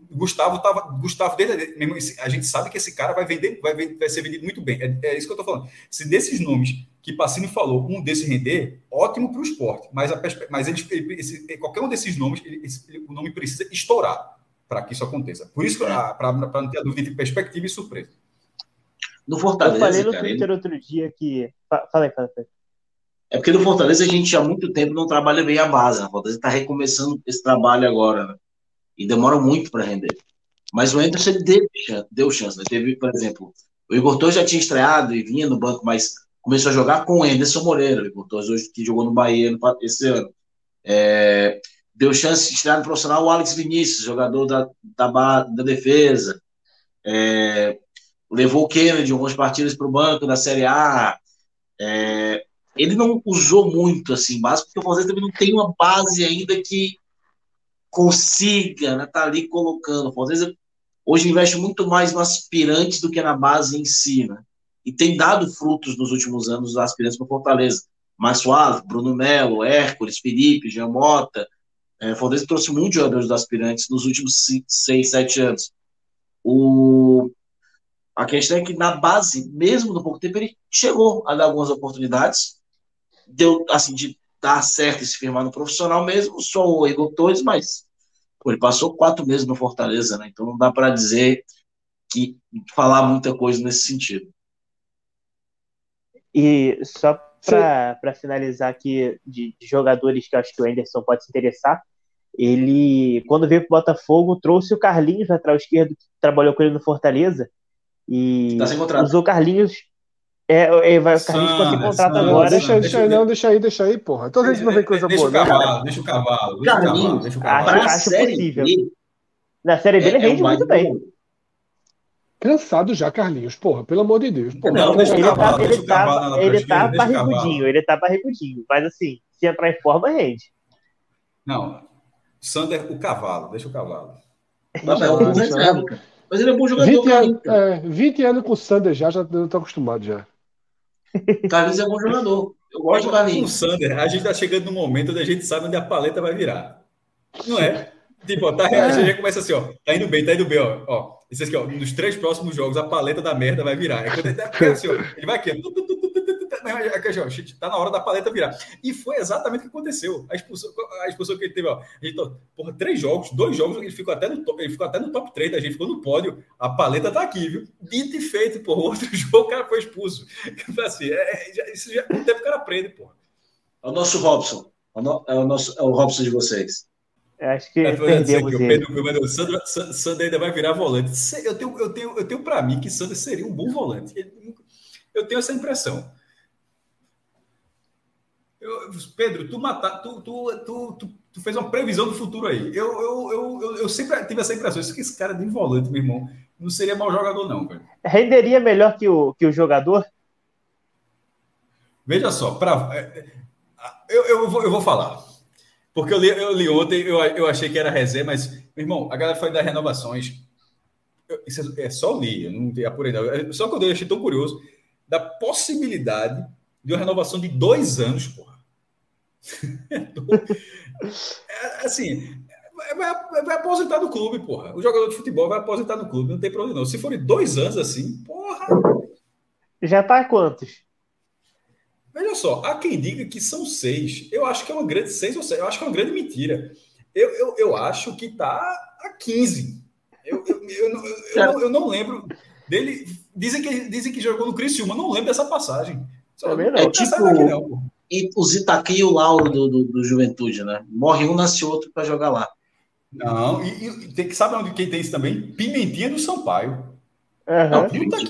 Gustavo estava. Gustavo, desde, a gente sabe que esse cara vai vender, vai, vai ser vendido muito bem. É, é isso que eu estou falando. Se desses nomes que Pacini falou, um desse render, ótimo para o esporte. Mas, a, mas ele, esse, qualquer um desses nomes, ele, esse, o nome precisa estourar para que isso aconteça. Por isso, para não ter a dúvida de perspectiva e surpresa. No Fortaleza. Eu falei no cara, Twitter ele... outro dia que. Fala aí, fala aí. É porque no Fortaleza a gente há muito tempo não trabalha bem a base. Né? A Fortaleza está recomeçando esse trabalho agora, né? E demora muito para render. Mas o Anderson ele deu, deu chance. Né? Teve, por exemplo, o Igor Torres já tinha estreado e vinha no banco, mas começou a jogar com o Anderson Moreira. O Igor Torres hoje que jogou no Bahia esse ano. É, deu chance de estrear no profissional o Alex Vinícius, jogador da, da, da defesa. É, levou o Kennedy algumas partidas para o banco da Série A. É, ele não usou muito assim base, porque o Fortaleza também não tem uma base ainda que consiga estar né, tá ali colocando. O Fortaleza hoje investe muito mais no aspirante do que na base em si, né? E tem dado frutos nos últimos anos os aspirantes para Fortaleza. Mais Bruno Melo, Hércules, Felipe, Jean Mota. É, Fortaleza trouxe muitos jogadores dos aspirantes nos últimos seis, sete anos. O... A questão é que na base, mesmo no pouco tempo, ele chegou a dar algumas oportunidades, deu assim de dar certo e se firmar no profissional mesmo, só o Igor Torres, mas pô, ele passou quatro meses no Fortaleza, né? Então não dá para dizer que falar muita coisa nesse sentido. E só para finalizar aqui de, de, jogadores que eu acho que o Anderson pode se interessar, ele, quando veio para o Botafogo, trouxe o Carlinhos, lateral esquerdo, que trabalhou com ele no Fortaleza, e tá usou Carlinhos é, é, vai, o Carlinhos conseguir contrato agora. Deixa, deixa, deixa aí, não, deixa aí, deixa aí, porra. Toda não vem coisa deixa boa, o cavalo, Deixa o cavalo, deixa o cavalo, deixa o cavalo. Acho, acho possível. B, Na Série B ele é, rende muito bem. Cansado já, Carlinhos, porra, pelo amor de Deus. Porra, não, deixa ele cavalo, tá, ele tá, ele tá barrigudinho, ele tá barrigudinho. Mas assim, se entrar em forma, rende. Não, Sander, o cavalo, deixa o cavalo. Mas, é um Mas ele é bom jogador. 20 anos, é, 20 anos com o Sander já, já tô acostumado já. Carlinhos é bom jogador. Eu gosto do Carlinhos. O Sander, a gente tá chegando no momento onde a gente sabe onde a paleta vai virar. Não é? Tipo, tá, a gente já começa assim, ó. Tá indo bem, tá indo bem, ó. ó isso aqui, ó. Nos três próximos jogos, a paleta da merda vai virar. É ele, é assim, ó, ele vai aqui, ó tá na hora da paleta virar. E foi exatamente o que aconteceu. A expulsão, a expulsão que ele teve, ó. Porra, três jogos, dois jogos, ele ficou até no top, ele ficou até no top 3, a gente ficou no pódio. A paleta tá aqui, viu? Dito e feito, porra. Outro jogo, o cara foi expulso. Assim, é, já, isso já, o tempo o cara aprende, porra. É o nosso Robson. É o, nosso, é o Robson de vocês. Eu acho que é, perdemos que o Pedro, o Sandro, Sandro ainda vai virar volante. Eu tenho, eu tenho, eu tenho para mim que Sandro seria um bom volante. Eu tenho essa impressão. Eu, Pedro, tu, mata, tu, tu, tu, tu, fez uma previsão do futuro aí. Eu, eu, eu, eu, eu sempre tive essa impressão. Isso que esse cara de volante, meu irmão. Não seria mau jogador, não, velho. Renderia melhor que o, que o jogador? Veja só, pra, é, é, eu, eu, vou, eu vou falar. Porque eu li, eu li ontem, eu, eu achei que era resenha, mas, meu irmão, a galera foi das renovações. Eu, isso é, é só li, eu não apurei, não. Só que eu achei tão curioso da possibilidade de uma renovação de dois anos, porra. é, assim, vai, vai, aposentar no clube, porra. O jogador de futebol vai aposentar no clube, não tem problema não. Se forem dois anos assim, porra. Já tá quantos? Veja só, há quem diga que são seis. Eu acho que é uma grande seis ou seis. Eu acho que é uma grande mentira. Eu, eu, eu acho que tá a 15. Eu, eu, eu, eu, eu, não, eu não lembro dele. Dizem que, dizem que jogou no Criciúma. Não lembro dessa passagem. É, é tipo e o Zitaqui e o Lauro do, do, do, Juventude, né? Morre um, nasce outro para jogar lá. Não, e, e, tem que saber onde quem tem isso também? Pimentinha do Sampaio. Uhum. Não, Pimentinha.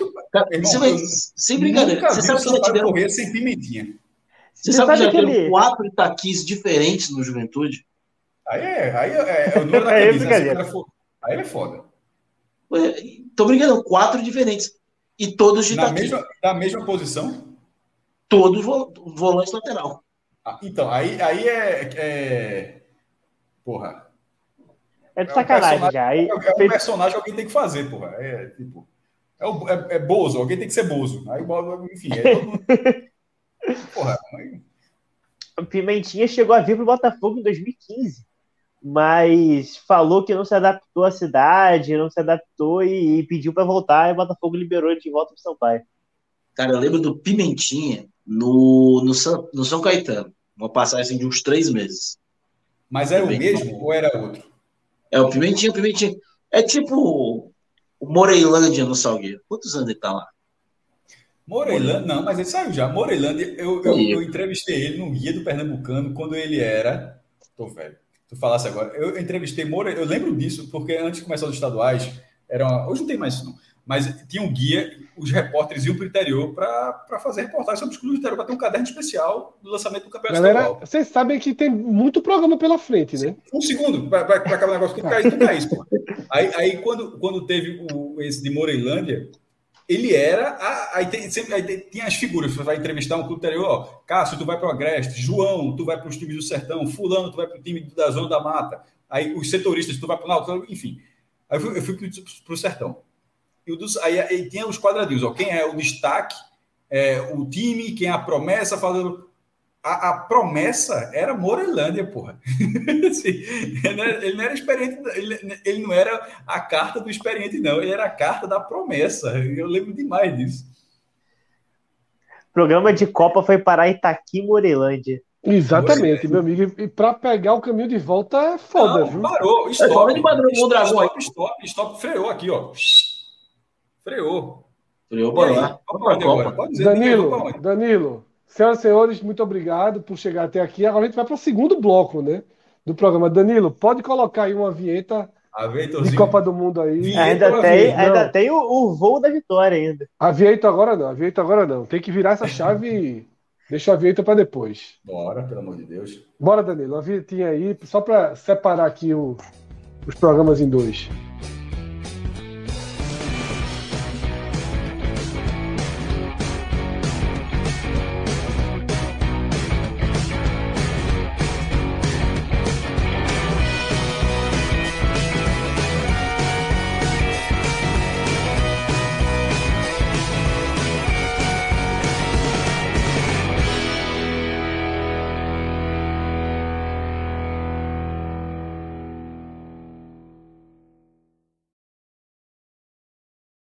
Você vai, sem brincadeira, você sabe que já tiveram correr sem Pimentinha. Você, você sabe, que já tiveram ele... quatro Itaquis diferentes no Juventude? Aí é, aí é, é, é o número da camisa. aí é foda. Tô brincando, quatro diferentes. E todos de Na mesma, da mesma posição? todos volante lateral. Ah, então, aí, aí é, é. Porra. É de sacanagem é um já. Aí, é, é um personagem que alguém tem que fazer, porra. É tipo. É, o, é, é Bozo, alguém tem que ser Bozo. Aí, enfim, é todo... porra. Aí... O Pimentinha chegou a vir pro Botafogo em 2015, mas falou que não se adaptou à cidade, não se adaptou e, e pediu para voltar, e o Botafogo liberou ele de volta pro São Paulo. Cara, eu lembro do Pimentinha no, no, São, no São Caetano. Uma passagem de uns três meses. Mas era o mesmo ou era outro? É o Pimentinha, o Pimentinha. É tipo o Moreilândia no Salgueiro. Quantos anos ele tá lá? Moreilândia, não, mas ele saiu já. Moreilândia, eu, eu, eu, entrevistei ele no Guia do Pernambucano quando ele era. Tô velho. Tu falasse agora. Eu entrevistei Moreilândia, eu lembro disso, porque antes de começar os estaduais, era uma... hoje não tem mais isso, não mas tinha um guia, os repórteres iam para o interior para fazer reportagem sobre os clubes do interior, para ter um caderno especial do lançamento do campeonato Galera, estadual. Vocês sabem que tem muito programa pela frente, né? Um segundo, para acabar o negócio, que cai, tudo isso. Aí, aí quando, quando teve o, esse de Moreilândia, ele era. A, aí, tem, sempre, aí tinha as figuras, você vai entrevistar um clube interior, ó, Cássio, tu vai para o Agreste, João, tu vai para os times do Sertão, Fulano, tu vai para o time da Zona da Mata, aí os setoristas, tu vai para o Náutico, enfim. Aí eu fui, eu fui para o Sertão. E o dos, aí, aí tinha os quadradinhos, ó, quem é o destaque, é, o time, quem é a promessa, falando. A, a promessa era Morelândia, porra. assim, ele, não era, experiente, ele, ele não era a carta do experiente, não, ele era a carta da promessa. Eu lembro demais disso. O programa de Copa foi para Itaqui Morelândia. Exatamente, meu amigo. E para pegar o caminho de volta é foda, não, viu? Parou, stop. É stop, stop, stop, stop, freou aqui, ó. Freou. Freou, bora lá. Danilo, Danilo, senhoras e senhores, muito obrigado por chegar até aqui. Agora a gente vai para o segundo bloco, né? Do programa. Danilo, pode colocar aí uma vinheta de Copa do Mundo aí. Ainda tem, ainda tem o, o, voo da vitória ainda. A vinheta agora não, a vinheta agora não. Tem que virar essa chave e deixa a vinheta para depois. Bora, pelo amor de Deus. Bora, Danilo, a vinhetinha aí, só para separar aqui o, os programas em dois.